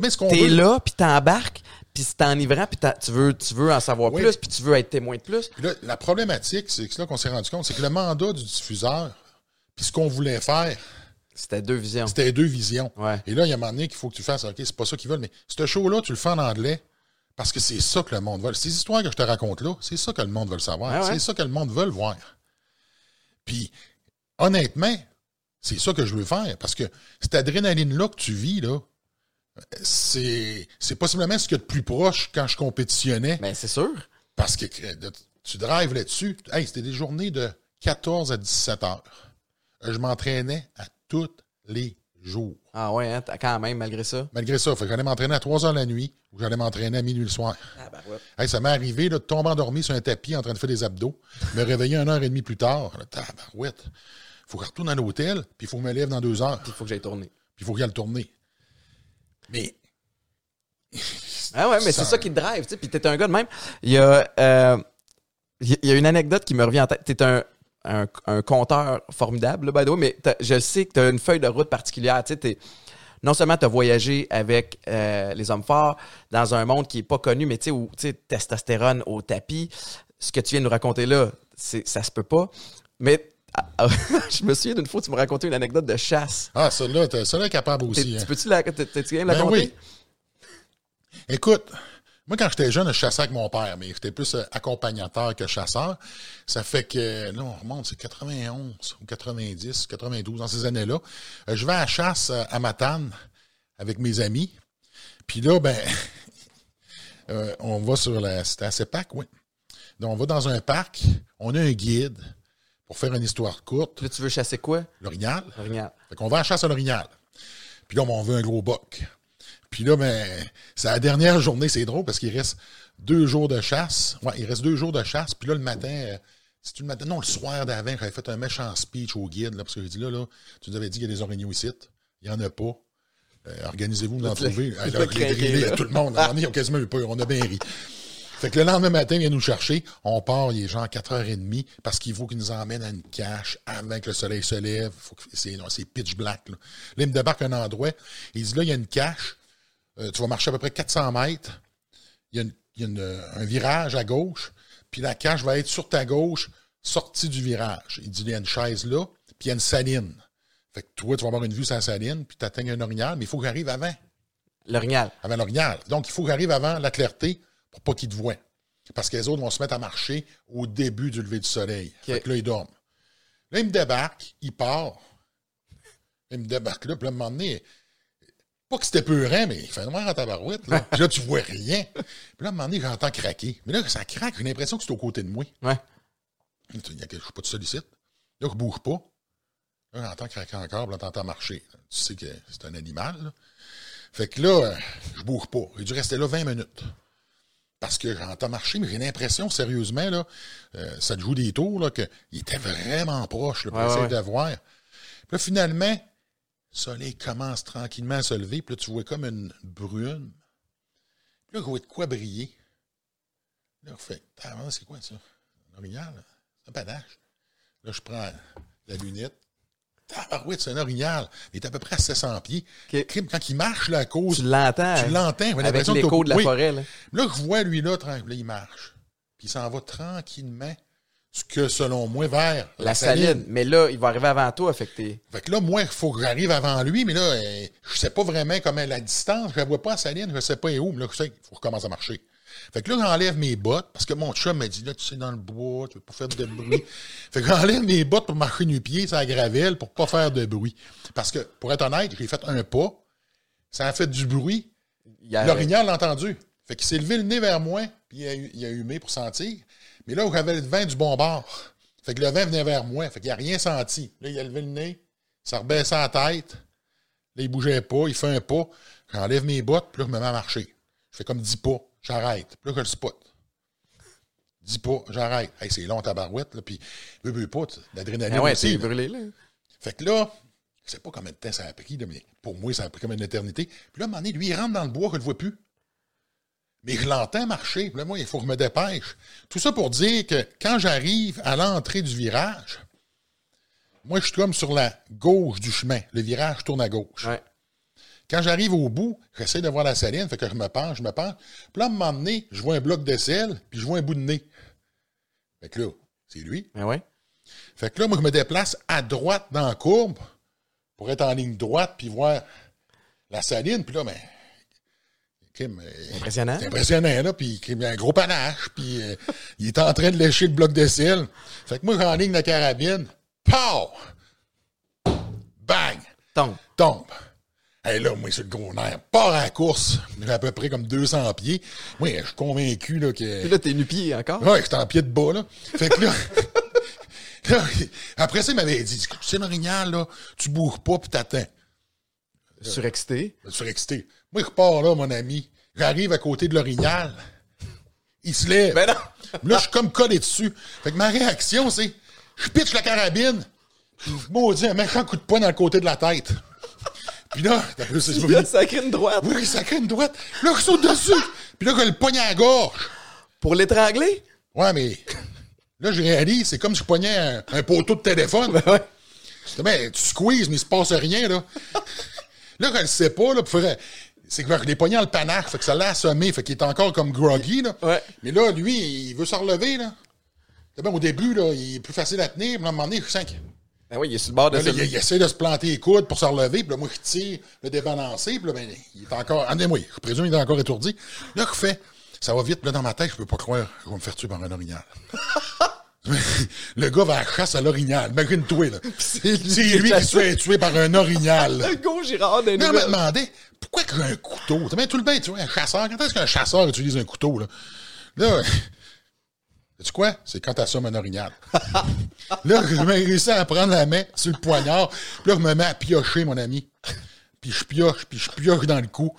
mais ce qu'on t'es veut là, puis t'embarques, puis c'est enivrant, puis tu veux, tu veux en savoir Oui. plus, puis tu veux être témoin de plus. Puis là, la problématique, c'est que c'est là qu'on s'est rendu compte, c'est que le mandat du diffuseur, puis ce qu'on voulait faire, C'était deux visions. c'était deux visions. Ouais. Et là, il y a un moment donné qu'il faut que tu fasses, OK, c'est pas ça qu'ils veulent, mais ce show-là, tu le fais en anglais parce que c'est ça que le monde veut. Ces histoires que je te raconte là, c'est ça que le monde veut savoir. Ah ouais? C'est ça que le monde veut voir. Puis, honnêtement, c'est ça que je veux faire parce que cette adrénaline-là que tu vis, là, c'est c'est possiblement ce qu'il y a de plus proche quand je compétitionnais. Ben, c'est sûr. Parce que euh, tu drives là-dessus. Hey, c'était des journées de 14 à 17 heures. Euh, Je m'entraînais à tous les jours. Ah ouais, hein, quand même, malgré ça. Malgré ça, fait que j'allais m'entraîner à 3 heures la nuit ou j'allais m'entraîner à minuit le soir. Ah, bah ouais. Hey, ça m'est arrivé là, de tomber endormi sur un tapis en train de faire des abdos, me réveiller une heure et demie plus tard. Tabarouette. faut que je retourne à l'hôtel, puis il faut que je me lève dans deux heures, Il faut que j'aille tourner. puis il faut qu'il y ait le tourner. Mais Ah ouais, mais c'est ça qui te drive, tu sais. Puis t'es un gars de même. Il y a, euh, il y a une anecdote qui me revient en tête. T'es un, un, un conteur formidable, là, by the way, mais je sais que t'as une feuille de route particulière. Tu sais, non seulement t'as voyagé avec euh, les hommes forts dans un monde qui est pas connu, mais tu sais, où, tu sais, testostérone au tapis. Ce que tu viens de nous raconter là, ça se peut pas. Mais ah, je me souviens d'une fois, tu me racontais une anecdote de chasse. Ah, celle-là, celle-là est capable aussi. tu hein. peux-tu la, de la Ben raconter? oui. Écoute, moi, quand j'étais jeune, je chassais avec mon père, mais j'étais plus euh, accompagnateur que chasseur. Ça fait que, là, on remonte, c'est 91 ou 90, 92, dans ces années-là. Euh, je vais à la chasse euh, à Matane avec mes amis. Puis là, ben, euh, on va sur la. C'était à CEPAC, oui. Donc, on va dans un parc, on a un guide pour faire une histoire courte. Là, tu veux chasser quoi? L'orignal. Regarde. Fait qu'on va à la chasse à l'orignal. Puis là, on veut un gros boc. Puis là, ben, c'est la dernière journée, c'est drôle parce qu'il reste deux jours de chasse. Ouais, il reste deux jours de chasse. Puis là, le matin, euh, c'est le matin? Non, le soir d'avant, j'avais fait un méchant speech au guide, là, parce que j'ai dit là, là, tu nous avais dit qu'il y a des orignaux ici. Il n'y en a pas. Euh, organisez-vous d'en trouver. tout le monde. On a quasiment eu peur. On a bien ri. Fait que le lendemain matin, il vient nous chercher. On part, il est genre 4h30 parce qu'il faut qu'il nous emmène à une cache avant que le soleil se lève. C'est pitch black. Là. là, il me débarque à un endroit. Il dit là, il y a une cache. Euh, tu vas marcher à peu près 400 mètres. Il y a, un virage à gauche. Puis la cache va être sur ta gauche, sortie du virage. Il dit il y a une chaise là, puis il y a une saline. Fait que toi, tu vas avoir une vue sur la saline, puis tu atteignes un orignal, mais il faut qu'il arrive avant. L'orignal. Avant l'orignal. Donc, il faut qu'il arrive avant la clarté pour pas qu'ils te voient. Parce que les autres vont se mettre à marcher au début du lever du soleil. Fait que là, ils dorment. Là, il me débarque, il part. Il me débarque là, puis là, à un moment donné, pas que c'était peurant, mais il fait noir à ta barouette. Là. puis là, tu vois rien. Puis là, à un moment donné, j'entends craquer. Mais là, ça craque, j'ai l'impression que c'est aux côtés de moi. Ouais. Il y a, je suis pas seul ici. Là, je bouge pas. Là, j'entends craquer encore, puis là, t'entends marcher. Tu sais que c'est un animal. Là. Fait que là, je bouge pas. J'ai dû rester là 20 minutes parce que j'entends marcher, mais j'ai l'impression, sérieusement, là, euh, ça te joue des tours, là, qu'il était vraiment proche, le pour essayer de voir. Puis là, finalement, le soleil commence tranquillement à se lever, puis là, tu vois comme une brune. Puis là, je vois de quoi briller. Là, je fais, c'est quoi ça? Un orignal, c'est un panache. Là, je prends la lunette, ah oui, c'est un orignal. Il est à peu près à 700 pieds. Quand il marche la cause. Tu l'entends. Tu l'entends. Avec l'écho de la forêt. Là. là, je vois lui là, tranquille, il marche. Puis il s'en va tranquillement. Ce que, selon moi, vers la, saline. Mais là, il va arriver avant toi, affecté. Fait que là, moi, il faut que j'arrive avant lui, mais là, euh, je sais pas vraiment comment la distance. Je ne vois pas la saline, je sais pas où, mais là, je sais qu'il faut recommencer à marcher. Fait que là, j'enlève mes bottes, parce que mon chum m'a dit, là, tu sais, dans le bois, tu veux pas faire de bruit. fait que j'enlève mes bottes pour marcher nu pied sur la gravelle pour pas faire de bruit. Parce que, pour être honnête, j'ai fait un pas, ça a fait du bruit. L'orignal l'a entendu. Fait qu'il s'est levé le nez vers moi, puis il a, il a humé pour sentir. Mais là, j'avais le vent du bon bord. Fait que le vent venait vers moi. Fait qu'il n'a rien senti. Là, il a levé le nez, ça rebaissait la tête. Là, il bougeait pas, il fait un pas. J'enlève mes bottes, puis là, je me mets à marcher. Je fais comme dix pas j'arrête. Puis là, je le spot. Dis pas, j'arrête. Hey, c'est long, ta barouette, là, puis veux, veux pas, l'adrénaline. Ah ouais, c'est brûlé, là. Fait que là, je sais pas combien de temps ça a pris, mais pour moi, ça a pris comme une éternité. Puis là, à un moment donné, lui, il rentre dans le bois, je le vois plus. Mais je l'entends marcher. Puis là, moi, il faut que je me dépêche. Tout ça pour dire que quand j'arrive à l'entrée du virage, moi, je suis comme sur la gauche du chemin. Le virage tourne à gauche. Ouais. Quand j'arrive au bout, j'essaie de voir la saline, fait que je me penche, je me penche. Puis là, à un moment donné, je vois un bloc de sel, puis je vois un bout de nez. Fait que là, c'est lui. Ah ouais. Fait que là, moi, je me déplace à droite dans la courbe pour être en ligne droite, puis voir la saline. Puis là, ben, impressionnant. C'est impressionnant, là. Puis il a un gros panache, puis euh, il est en train de lécher le bloc de sel. Fait que moi, en ligne de carabine. Pow! Bang! Tombe. Tombe. Hey, là, moi, c'est le gros nerf. Part à la course. à peu près comme 200 pieds. Moi, je suis convaincu là, que. Puis là, t'es nu-pied encore? Ouais, j'étais en pied de bas, là. Fait que là. après ça, il m'avait dit C'est l'orignal, là, tu bouges pas puis t'attends. Surexcité. Surexcité. Moi, je repars là, mon ami. J'arrive à côté de l'orignal. Il se lève. Ben non. là, je suis comme collé dessus. Fait que ma réaction, c'est je pitch la carabine. Maudit, un méchant coup de poing dans le côté de la tête. Puis là, il a sacré une droite. Oui, il sacré une droite. Là, je saute dessus. Puis là, il le poigne à la gorge. Pour l'étrangler? Ouais, mais là, je réalise, c'est comme si je poignais un, poteau de téléphone. Ben ouais. Ben, tu squeezes, mais il se passe rien, là. là, quand il sait pas, là, pour faire c'est que les poignets dans le panache, fait que ça l'a assommé, fait qu'il est encore comme groggy, là. Ouais. Mais là, lui, il veut se relever, là. Au début, là, il est plus facile à tenir, mais à un moment donné, je sens ben oui, il est sur le bord de là, il, essaie de se planter les coudes pour se relever, puis là, moi, je tire le débalancer, puis là, ben, il est encore. Ah, moi, je présume qu'il est encore étourdi. Là, je fais, ça va vite, là, dans ma tête, je peux pas croire je vais me faire tuer par un orignal. le gars va à la chasse à l'orignal. Imagine-toi, là. C'est lui, qui se fait tuer par un orignal. Le gars Girard d'un Mais on me demandait, pourquoi qu'il a un couteau? T'as bien tout le bain, tu vois, un chasseur. Quand est-ce qu'un chasseur utilise un couteau, là? Là, sais quoi? C'est quand t'assommes un orignal. là, je me réussi à prendre la main sur le poignard. Puis là, je me mets à piocher, mon ami. Puis je pioche, puis je pioche dans le cou.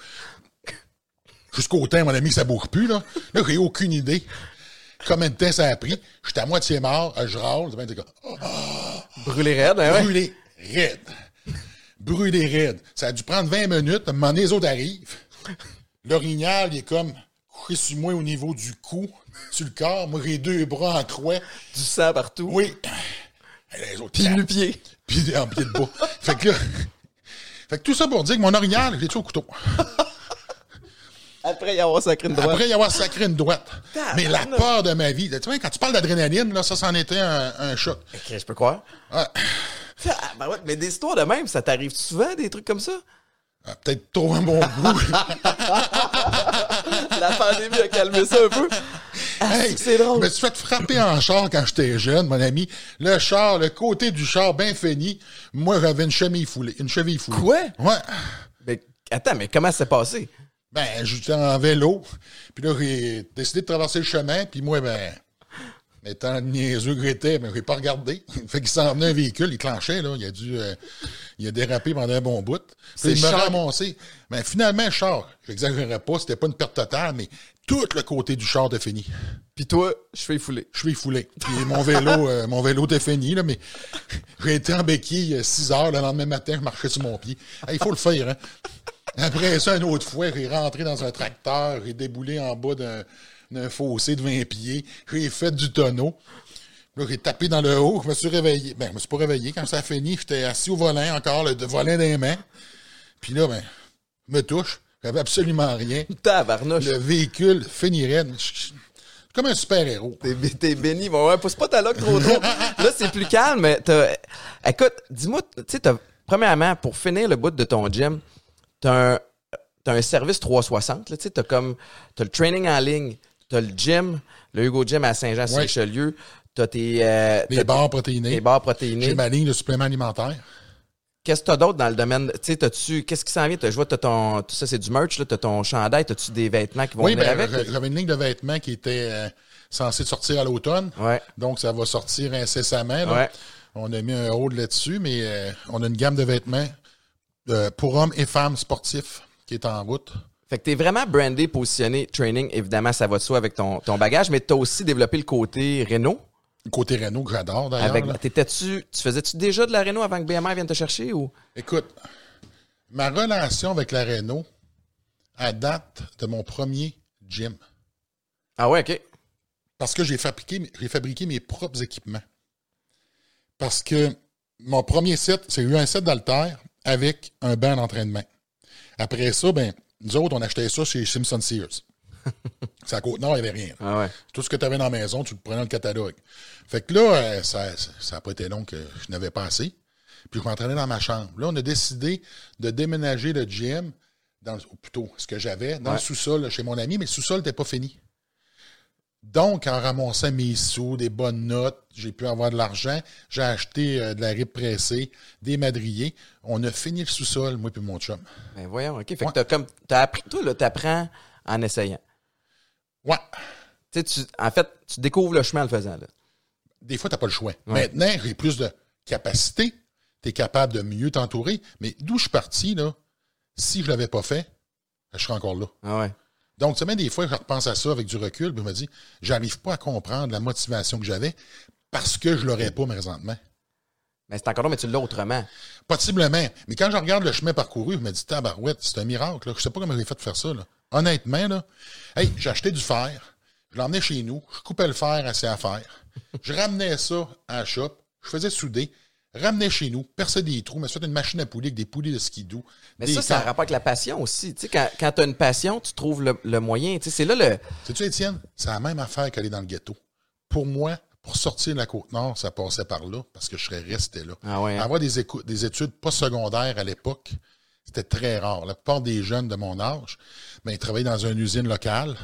jusqu'au temps, mon ami, ça bouge plus, là. Là, j'ai aucune idée. Combien de temps ça a pris? J'étais à moitié mort, je râle, oh, Brûlé raide, hein, ouais. Brûlé raide. Brûlé raide. Ça a dû prendre 20 minutes, à un moment donné, les autres arrivent. L'orignal, il est comme couché sur moi au niveau du cou, sur le corps. Moi, j'ai deux bras en croix. Du sang partout. Oui. Les autres, Puis le pied. Puis en pied de bois. fait que là, fait que tout ça pour dire que mon orignal, j'ai tué au couteau. Après y avoir sacré une droite. Après y avoir sacré une droite. Mais la peur de ma vie. Tu vois, quand tu parles d'adrénaline, là, ça, c'en était un, un choc. Ok, je peux croire. Ouais. Ben ouais, mais des histoires de même, ça t'arrive souvent, des trucs comme ça? Ah, Peut-être trop un bon goût. La pandémie a calmé ça un peu. Ah, Hey, c'est drôle. Je me suis fait frapper en char quand j'étais jeune, mon ami. Le char, le côté du char bien fini. Moi, j'avais une cheville foulée. Une cheville foulée. Quoi? Ouais. Mais attends, mais comment ça s'est passé? Ben, j'étais en vélo. Puis là, j'ai décidé de traverser le chemin. Puis moi, ben, étant niaiseux que j'étais, ben, j'ai pas regardé. fait qu'il s'en venait un véhicule, il clenchait, là. Il a dû, euh, il a dérapé pendant un bon bout. C'est Puis il m'a char- ramassé. Ben, finalement, le char, j'exagérerais pas, c'était pas une perte totale, mais tout le côté du char était fini. Puis toi, je fais foulé. Je suis foulé. Puis mon vélo, euh, mon vélo était fini, là, mais j'ai été en béquille 6 heures le lendemain matin, je marchais sur mon pied. Hey, Il faut le faire, hein. Après ça, une autre fois, j'ai rentré dans un tracteur, j'ai déboulé en bas d'un, d'un fossé de 20 pieds, j'ai fait du tonneau. Là, j'ai tapé dans le haut, je me suis réveillé. Ben, je me suis pas réveillé. Quand ça a fini, j'étais assis au volant encore, le volant les mains. Puis là, ben, je me touche. J'avais absolument rien. Tabarnouche. Le véhicule finirait. Je- je- Comme un super-héros. T'es, bé- t'es béni. Bon, ouais, pousse pas ta loque trop trop. Là, c'est plus calme, mais t'as... Écoute, dis-moi, tu sais. Premièrement, pour finir le bout de ton gym, t'as un, t'as un service 360, là, tu sais, t'as comme... T'as le training en ligne, t'as le gym, le Hugo Gym à Saint-Jean-sur-Richelieu, t'as tes... euh, Les barres protéinées. tes barres J'ai protéinées. ma ligne de suppléments alimentaires. Qu'est-ce que t'as d'autre dans le domaine? Tu sais, t'as-tu... Qu'est-ce qui s'en vient? Je vois, t'as ton... Tout ça, c'est du merch, là. T'as ton chandail. T'as-tu des vêtements qui vont Oui, venir ben, avec? j'avais une ligne de vêtements qui était euh, censée sortir à l'automne. Ouais. Donc, ça va sortir incessamment. Ouais. On a mis un hold là-dessus, mais euh, on a une gamme de vêtements euh, pour hommes et femmes sportifs qui est en route. Fait que t'es vraiment brandé, positionné, training, évidemment, ça va de soi avec ton, ton bagage, mais t'as aussi développé le côté Renault. Côté Renault, que j'adore d'ailleurs. T'étais-tu, tu faisais-tu déjà de la Renault avant que BMR vienne te chercher ou? Écoute, ma relation avec la Renault, à date de mon premier gym. Ah ouais, ok. Parce que j'ai fabriqué, mes propres équipements. Parce que mon premier set, c'est eu un set d'haltères avec un banc d'entraînement. Après ça, ben, nous autres, on achetait ça chez Simpson Sears. C'est à Côte-Nord, il n'y avait rien. Ah ouais. Tout ce que tu avais dans la maison, tu le prenais dans le catalogue. Fait que là, euh, ça n'a pas été long que je n'avais pas assez. Puis je m'entraînais dans ma chambre. Là, on a décidé de déménager le gym, dans, ou plutôt ce que j'avais, dans Ouais. le sous-sol chez mon ami, mais le sous-sol n'était pas fini. Donc, en ramassant mes sous, des bonnes notes, j'ai pu avoir de l'argent, j'ai acheté euh, de la rib pressée, des madriers. On a fini le sous-sol, moi et mon chum. Ben voyons, ok. Fait que t'as comme, t'as appris, toi, là, t'apprends en essayant. Ouais. Tu sais, en fait, tu découvres le chemin en le faisant, là. des fois, tu n'as pas le choix. Ouais. Maintenant, j'ai plus de capacité. Tu es capable de mieux t'entourer. Mais d'où je suis parti, là, si je ne l'avais pas fait, je serais encore là. Ah ouais. Donc, tu sais, des fois, je repense à ça avec du recul, puis je me dis, j'arrive pas à comprendre la motivation que j'avais parce que je l'aurais pas présentement. Mais c'est encore là, mais tu l'as autrement. Possiblement. Mais quand je regarde le chemin parcouru, je me dis, tabarouette, c'est un miracle. Là. Je sais pas comment j'ai fait de faire ça. Là. Honnêtement, là, hey, j'ai acheté du fer, je l'emmenais chez nous, je coupais le fer assez à faire, je ramenais ça à la shop, je faisais souder, ramenais chez nous, perçais des trous, suis fait une machine à poulies avec des poulies de skidoo. Mais ça, ça a camps. rapport avec la passion aussi. Tu sais, quand, quand t'as une passion, tu trouves le, le moyen. Tu sais, c'est là le. Sais-tu, Étienne, c'est la même affaire qu'aller dans le ghetto. Pour moi, pour sortir de la Côte-Nord, ça passait par là, parce que je serais resté là. Ah ouais, hein? Avoir des, études postsecondaires à l'époque, c'était très rare. La plupart des jeunes de mon âge, ben, ils travaillaient dans une usine locale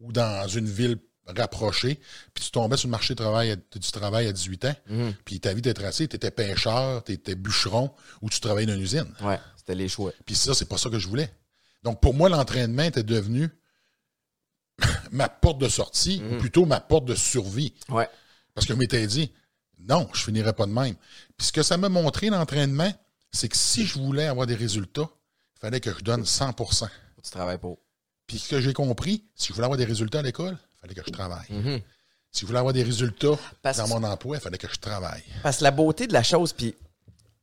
ou dans une ville rapprochée, puis tu tombais sur le marché du travail à, du travail à 18 ans, Mhm. puis ta vie était tracée, tu étais pêcheur, tu étais bûcheron, ou tu travaillais dans une usine. Ouais, c'était les choix. Puis ça, c'est pas ça que je voulais. Donc, pour moi, l'entraînement était devenu ma porte de sortie, ou plutôt ma porte de survie. Ouais. Parce que je m'étais dit, non, je finirais pas de même. Puis ce que ça m'a montré, l'entraînement, c'est que si je voulais avoir des résultats, il fallait que je donne 100% Tu travailles pour. Puis ce que j'ai compris, si je voulais avoir des résultats à l'école, il fallait que je travaille. Mhm. Si je voulais avoir des résultats Parce- dans mon emploi, il fallait que je travaille. Parce que la beauté de la chose, puis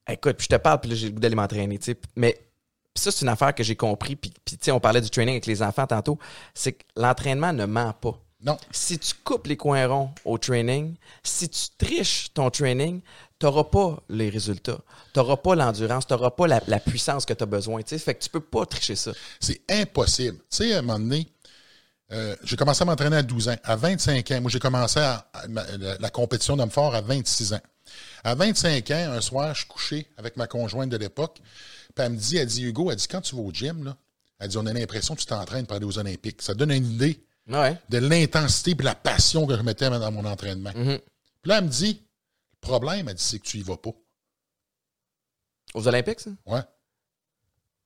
écoute, puis je te parle, puis là, j'ai le goût d'aller m'entraîner, tu sais. Mais ça, c'est une affaire que j'ai compris, puis, puis tu sais, on parlait du training avec les enfants tantôt, c'est que l'entraînement ne ment pas. Non. Si tu coupes les coins ronds au training, si tu triches ton training, tu n'auras pas les résultats. Tu n'auras pas l'endurance, tu n'auras pas la, la puissance que tu as besoin. tu sais. Fait que tu peux pas tricher ça. C'est impossible. Tu sais, à un moment donné, euh, j'ai commencé à m'entraîner à 12 ans. À 25 ans, moi, j'ai commencé à- à- ma- la, la compétition d'homme fort à 26 ans. À 25 ans, un soir, je suis couché avec ma conjointe de l'époque. Puis elle me dit, elle dit, Hugo, elle dit, quand tu vas au gym, là, elle dit, on a l'impression que tu t'entraînes pour aller aux Olympiques. Ça donne une idée Ouais. de l'intensité et la passion que je mettais dans mon entraînement. Mhm. Puis là, elle me dit, problème, elle dit, c'est que tu y vas pas. Aux Olympiques, ça? Ouais.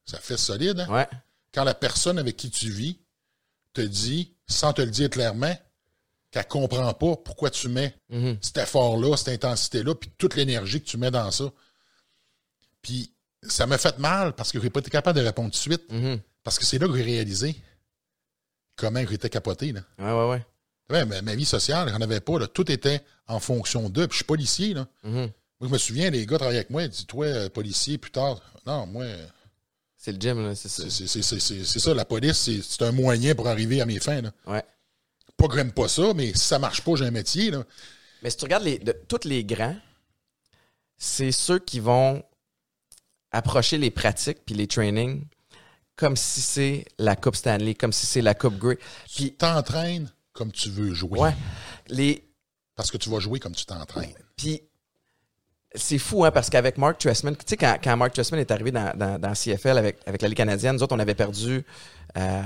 Ça fait solide, hein? Ouais. quand la personne avec qui tu vis te dit, sans te le dire clairement, qu'elle ne comprend pas pourquoi tu mets Mhm. cet effort-là, cette intensité-là, puis toute l'énergie que tu mets dans ça. Puis ça m'a fait mal parce que je n'ai pas été capable de répondre tout de suite, Mhm. parce que c'est là que j'ai réalisé comment j'étais capoté. Là. Ouais, ouais, ouais. Ouais, ma, ma vie sociale, j'en avais pas. Là. Tout était en fonction d'eux. Puis je suis policier. Là. Mhm. Moi, je me souviens, les gars travaillaient avec moi, ils disent Toi, euh, policier, plus tard. Non, moi, C'est le gym, là, c'est ça. c'est c'est- c'est- c'est- c'est ça, la police, c'est c'est un moyen pour arriver à mes fins. Là. Ouais. Pas que j'aime pas ça, mais si ça marche pas, j'ai un métier. Là. Mais si tu regardes les, de, tous les grands, c'est ceux qui vont approcher les pratiques puis les trainings comme si c'est la Coupe Stanley, comme si c'est la Coupe Grey. Tu Puis, t'entraînes comme tu veux jouer. ouais, les, Parce que tu vas jouer comme tu t'entraînes. puis c'est fou, hein, parce qu'avec Mark Tressman, tu sais, quand, quand Mark Tressman est arrivé dans, dans, dans CFL avec, avec la Ligue canadienne, nous autres, on avait perdu, euh,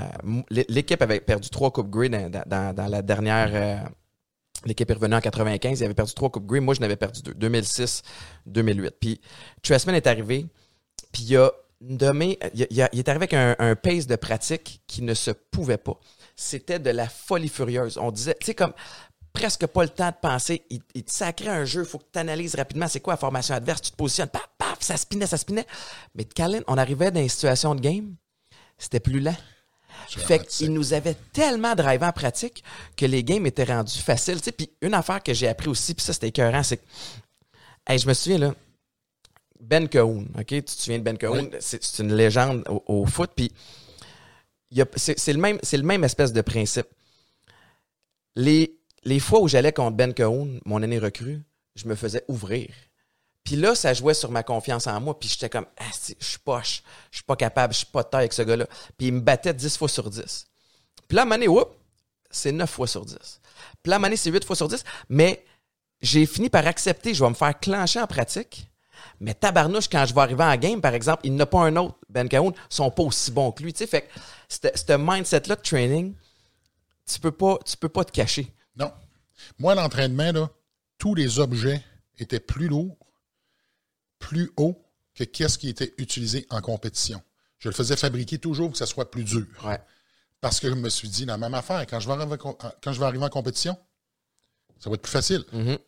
l'équipe avait perdu trois Coupes Grey dans, dans- dans, dans la dernière, euh, l'équipe est revenue en 95, il avait perdu trois Coupes Grey, moi, je n'avais perdu deux, 2006, 2008. Puis Tressman est arrivé, puis il a nommé, il, a- il a- il est arrivé avec un, un pace de pratique qui ne se pouvait pas. C'était de la folie furieuse. On disait, tu sais, comme presque pas le temps de penser. Il, il te sacrait un jeu, il faut que tu analyses rapidement c'est quoi la formation adverse, tu te positionnes, paf, paf, ça spinait, ça spinait. Mais Calin, on arrivait dans une situation de game, c'était plus lent. Fait qu'il nous avait tellement drivé en pratique que les games étaient rendus faciles. Tu sais, Puis une affaire que j'ai appris aussi, puis ça c'était écœurant, c'est que hey, je me souviens là, Ben Cahoon, ok, tu te souviens de Ben Cahoon, Oui. c'est une légende au, au foot, puis c'est le même, le même espèce de principe. Les, les fois où j'allais contre Ben Cahoon, mon année recrue, je me faisais ouvrir. Puis là, ça jouait sur ma confiance en moi. Puis j'étais comme, ah, je suis poche, je suis pas capable, je suis pas de taille avec ce gars-là. Puis il me battait 10 fois sur 10. Puis là, à whoop, c'est 9 fois sur 10. Puis là, à c'est 8 fois sur 10. Mais j'ai fini par accepter, je vais me faire clencher en pratique. Mais tabarnouche, quand je vais arriver en game, par exemple, il n'a pas un autre, Ben Cahoon, sont pas aussi bons que lui. Tu sais, fait que cette- ce mindset-là de training, tu peux pas, tu peux pas te cacher. Non. Moi, l'entraînement, là, tous les objets étaient plus lourds, plus hauts que qu'est-ce qui était utilisé en compétition. Je le faisais fabriquer toujours pour que ça soit plus dur. Ouais. Parce que je me suis dit, la même affaire, quand je vais arriver, en- quand je vais arriver en compétition, ça va être plus facile. Mhm.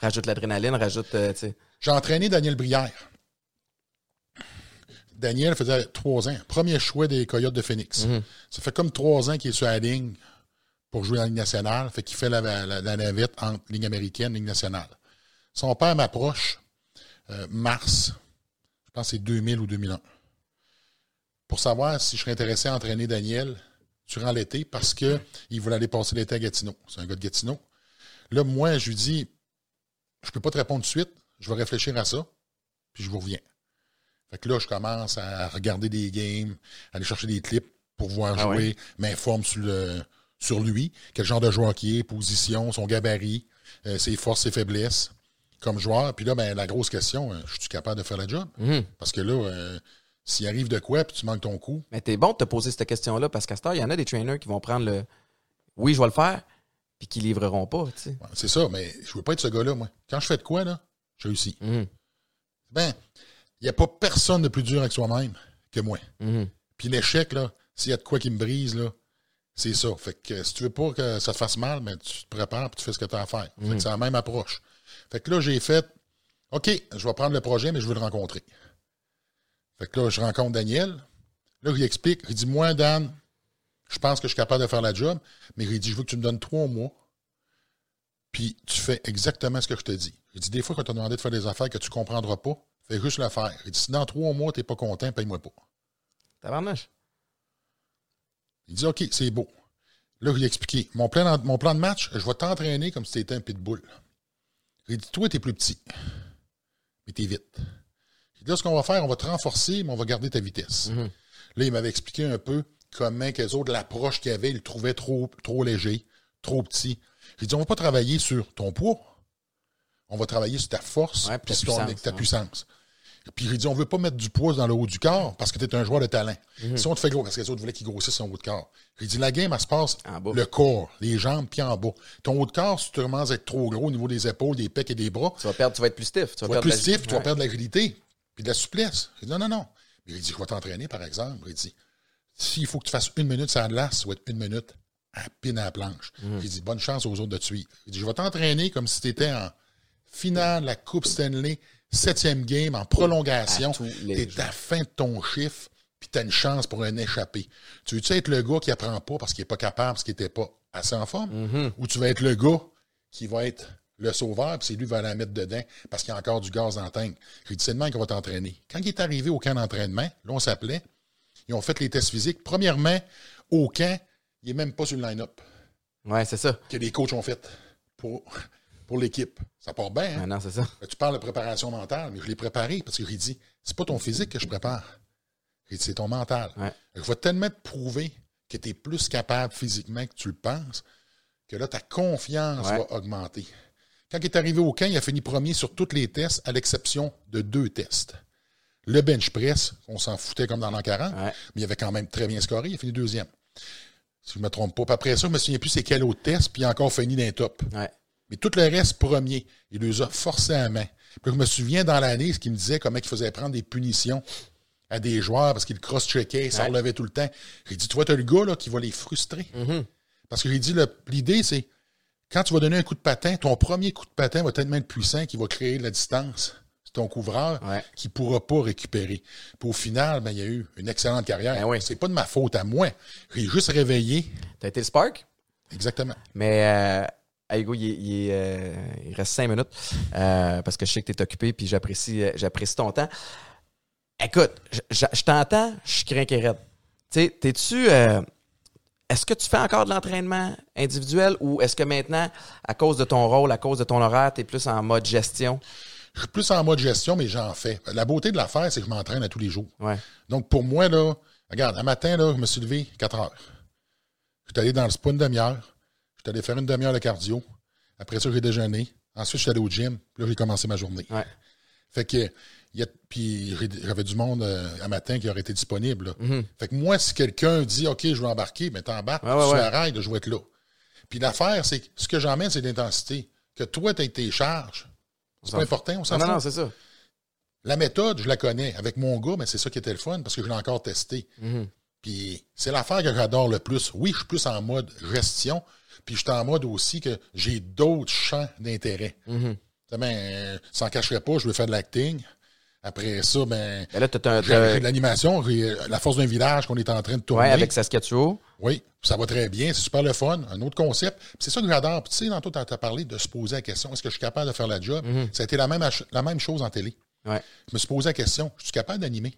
Rajoute l'adrénaline, rajoute, euh. J'ai entraîné Daniel Brière. Daniel faisait trois ans. Premier choix des Coyotes de Phoenix. Ça fait comme trois ans qu'il est sur la ligne pour jouer en Ligue nationale. Fait qu'il fait la, la- la navette entre Ligue américaine et Ligue nationale. Son père m'approche euh, mars, je pense que c'est 2000 ou 2001, pour savoir si je serais intéressé à entraîner Daniel durant l'été parce qu'il voulait aller passer l'été à Gatineau. C'est un gars de Gatineau. Là, moi, je lui dis, je peux pas te répondre tout de suite. Je vais réfléchir à ça, puis je vous reviens. Fait que là, je commence à regarder des games, aller chercher des clips pour voir Ah jouer, ouais. m'informe sur, le- sur lui, quel genre de joueur qui est, position, son gabarit, euh, ses forces, ses faiblesses comme joueur. Puis là, ben, la grosse question, euh, je suis capable de faire le job? Mhm. Parce que là, euh, s'il arrive de quoi, puis tu manques ton coup, Mais t'es bon de te poser cette question-là parce qu'à ce temps, il y en a des trainers qui vont prendre le oui, je vais le faire, puis qui livreront pas, tu sais. ouais, c'est ça, mais je veux pas être ce gars-là, moi. Quand je fais de quoi, là, je réussis. Mhm. Ben, il n'y a pas personne de plus dur avec soi-même que moi. Mhm. Puis l'échec, là, s'il y a de quoi qui me brise, là, c'est ça. Fait que si tu veux pas que ça te fasse mal, mais tu te prépares et tu fais ce que tu as à faire. Fait que c'est la même approche. Fait que là, j'ai fait OK, je vais prendre le projet, mais je veux le rencontrer. Fait que là, je rencontre Daniel. Là, lui explique. Il dit Moi, Dan, Je pense que je suis capable de faire la job, mais il dit, je veux que tu me donnes trois mois, puis tu fais exactement ce que je te dis. Il dit, des fois, quand tu as demandé de faire des affaires que tu ne comprendras pas, fais juste le faire. Il dit, si dans trois mois, tu n'es pas content, paye-moi pas. Tabarnache. Il dit, OK, c'est beau. Là, je lui ai expliqué. Mon plan, mon plan de match, je vais t'entraîner comme si tu étais un pitbull. Il dit, toi, tu es plus petit, mais tu es vite. Il dit, là, ce qu'on va faire, on va te renforcer, mais on va garder ta vitesse. Mhm. Là, il m'avait expliqué un peu comment qu'eux autres, l'approche qu'ils avaient, ils le trouvaient trop, trop léger, trop petit. J'ai dit, on va pas travailler sur ton poids. On va travailler sur ta force Ouais, puis ta sur ton- puissance, ta ouais. puissance. Puis j'ai dit, on veut pas mettre du poids dans le haut du corps parce que tu es un joueur de talent. Mhm. Si on te fait gros, parce que les autres voulaient qu'il grossisse son haut de corps. J'ai dit, la game, elle se passe le corps, les jambes, puis en bas. Ton haut de corps, si tu commences à être trop gros au niveau des épaules, des pecs et des bras, Tu vas perdre, tu vas être plus stiff. Tu vas perdre plus stiff, tu vas perdre de l'agilité, puis de la souplesse. J'ai dit, non, non, non. Il dit, je vais t'entraîner, par exemple. Il dit, s'il faut que tu fasses une minute la glace, ça va être une minute à pine à la planche. Mhm. J'ai dit, bonne chance aux autres de te suivre. Il dit, je vais t'entraîner comme si tu étais en finale de la Coupe Stanley, septième game, en prolongation. Les T'es à la fin de ton chiffre, puis tu as une chance pour un échappé. Tu veux-tu être le gars qui apprend pas parce qu'il n'est pas capable, parce qu'il n'était pas assez en forme? Mhm. Ou tu vas être le gars qui va être le sauveur, puis c'est lui qui va la mettre dedans parce qu'il y a encore du gaz dans le tank? J'ai dit, c'est demain qu'on va t'entraîner. Quand il est arrivé au camp d'entraînement, là, on s'appelait, ils ont fait les tests physiques. Premièrement, au camp, il n'est même pas sur le line-up Ouais, c'est ça. que les coachs ont fait pour, pour l'équipe. Ça part bien, hein? Ah non, c'est ça. Tu parles de préparation mentale, mais je l'ai préparé parce que j'ai dit, c'est pas ton physique que je prépare. J'ai dit, c'est ton mental. Ouais. Je vais tellement te prouver que tu es plus capable physiquement que tu le penses, que là, ta confiance Ouais. va augmenter. Quand il est arrivé au camp, il a fini premier sur tous les tests, à l'exception de deux tests. Le bench press, on s'en foutait comme dans l'an 40, Ouais. mais il avait quand même très bien scoré, il a fini deuxième. Si je ne me trompe pas. Puis après ça, je me souviens plus c'est quel autre test, puis il a encore fini les top. Ouais. Mais tout le reste, premier. Il les a forcés à main. Puis je me souviens dans l'année, ce qu'il me disait, comment il faisait prendre des punitions à des joueurs parce qu'il cross-checkait, il s'en Ouais. tout le temps. J'ai dit, tu vois, tu as le gars là, qui va les frustrer. Mhm. Parce que j'ai dit, l'idée, c'est quand tu vas donner un coup de patin, ton premier coup de patin va tellement être puissant qu'il va créer de la distance. C'est ton couvreur Ouais. qui ne pourra pas récupérer. Puis au final, ben, il y a eu une excellente carrière. Ben oui. C'est pas de ma faute à moi. J'ai juste réveillé. T'as été le spark? Exactement. Mais, euh, Hugo, il, euh, il reste cinq minutes euh, parce que je sais que tu es occupé puis j'apprécie, euh, j'apprécie ton temps. Écoute, je, je- je t'entends, je craqué raide. Tu t'es-tu. est-ce que tu fais encore de l'entraînement individuel ou est-ce que maintenant, à cause de ton rôle, à cause de ton horaire, tu es plus en mode gestion? Je suis plus en mode gestion, mais j'en fais. La beauté de l'affaire, c'est que je m'entraîne à tous les jours. Ouais. Donc, pour moi, là, regarde, un matin, là, je me suis levé 4 heures. Je suis allé dans le spa une demi-heure. Je suis allé faire une demi-heure de cardio. Après ça, j'ai déjeuné. Ensuite, je suis allé au gym. Puis là, j'ai commencé ma journée. Ouais. Fait que, il y a, puis j'avais du monde euh, un matin qui aurait été disponible. Mhm. Fait que moi, si quelqu'un dit, OK, je veux embarquer, ben t'embarques, Ouais, tu ouais. arrêtes, je vais être là. Puis l'affaire, c'est que ce que j'emmène, c'est l'intensité. Que toi, tu aies tes charges. C'est pas fout. important, on s'en Non, non, fout. non, c'est ça. La méthode, je la connais. Avec mon gars, mais c'est ça qui était le fun parce que je l'ai encore testé. Mhm. Puis c'est l'affaire que j'adore le plus. Oui, je suis plus en mode gestion, puis je suis en mode aussi que j'ai d'autres champs d'intérêt. Tu sais, Ben, euh, pas, je veux faire de l'acting. Après ça, ben, là, t'as l'animation, euh, la force d'un village qu'on est en train de tourner. Ouais, avec Saskatchewan. Oui, ça va très bien, c'est super le fun. Un autre concept. C'est ça que j'adore. Tu sais, tantôt, tu as parlé de se poser la question est-ce que je suis capable de faire la job? Ça a été la même, la même chose en télé. Ouais. Je me suis posé la question je suis capable d'animer?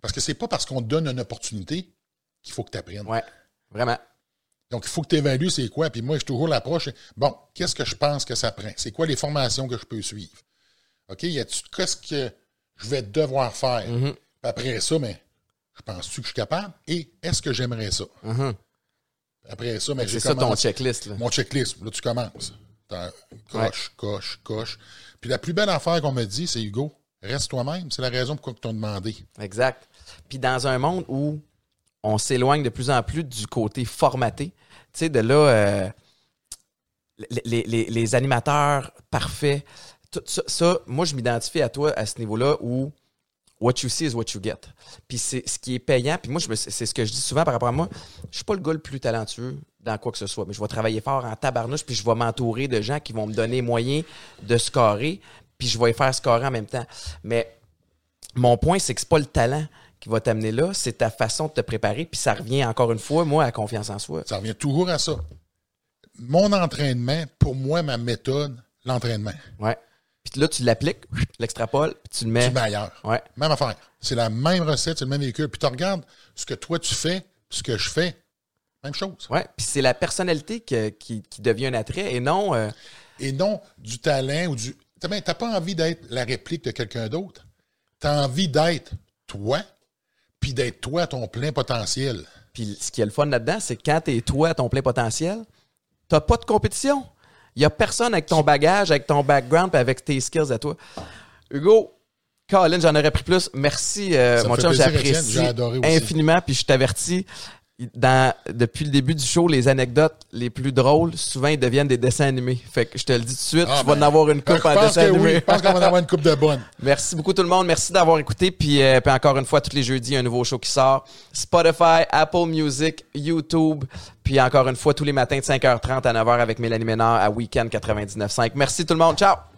Parce que c'est pas parce qu'on te donne une opportunité qu'il faut que tu apprennes. Ouais. Vraiment. Donc, il faut que tu évalues c'est quoi. Puis moi, j'ai toujours l'approche bon, qu'est-ce que je pense que ça prend? C'est quoi les formations que je peux suivre? OK, y a-tu qu'est-ce que je vais devoir faire? Mhm. Après ça, mais je pense-tu que je suis capable? Et est-ce que j'aimerais ça? Mhm. Après ça, mais C'est ça ton checklist. Là. mon checklist, là, tu commences. Coche, coche, coche. Puis la plus belle affaire qu'on me dit, c'est Hugo, reste toi-même. C'est la raison pourquoi ils t'ont demandé. Exact. Puis dans un monde où on s'éloigne de plus en plus du côté formaté, tu sais, de là, euh, les, les- les- les animateurs parfaits, tout ça, ça, moi, je m'identifie à toi à ce niveau-là où what you see is what you get. Puis c'est ce qui est payant. Puis moi, je me- c'est ce que je dis souvent par rapport à moi. Je suis pas le gars le plus talentueux dans quoi que ce soit, mais je vais travailler fort en tabarnouche, puis je vais m'entourer de gens qui vont me donner moyen de scorer, puis je vais les faire scorer en même temps. Mais mon point, c'est que c'est pas le talent qui va t'amener là, c'est ta façon de te préparer. Puis ça revient encore une fois, moi, à confiance en soi. Ça revient toujours à ça. Mon entraînement, pour moi, ma méthode, l'entraînement. Ouais. Puis là, tu l'appliques, l'extrapoles, puis tu le mets. Tu le mets ailleurs. Ouais. Même affaire. C'est la même recette, c'est le même véhicule. Puis tu regardes ce que toi tu fais, ce que je fais. Même chose. Ouais. Puis c'est la personnalité qui, qui, devient un attrait et non. Euh, et non du talent ou du. Tu n'as pas envie d'être la réplique de quelqu'un d'autre. Tu as envie d'être toi, puis d'être toi à ton plein potentiel. Puis ce qui est le fun là-dedans, c'est que quand tu es toi à ton plein potentiel, tu n'as pas de compétition. Il n'y a personne avec ton bagage, avec ton background, avec tes skills à toi. Hugo, Colin, j'en aurais pris plus. Merci, euh, mon chum, j'apprécie infiniment. Puis je t'avertis, dans, depuis le début du show, les anecdotes les plus drôles, souvent, ils deviennent des dessins animés. Fait que je te le dis tout de suite, ah, tu vas en ben, avoir une coupe en dessin animé. je pense qu'on va en avoir une coupe de bonnes. Merci beaucoup tout le monde. Merci d'avoir écouté. Puis, euh, puis encore une fois, tous les jeudis, un nouveau show qui sort. Spotify, Apple Music, YouTube. Puis encore une fois, tous les matins de 5h30 à 9h avec Mélanie Ménard à Weekend 99.5. Merci tout le monde. Ciao!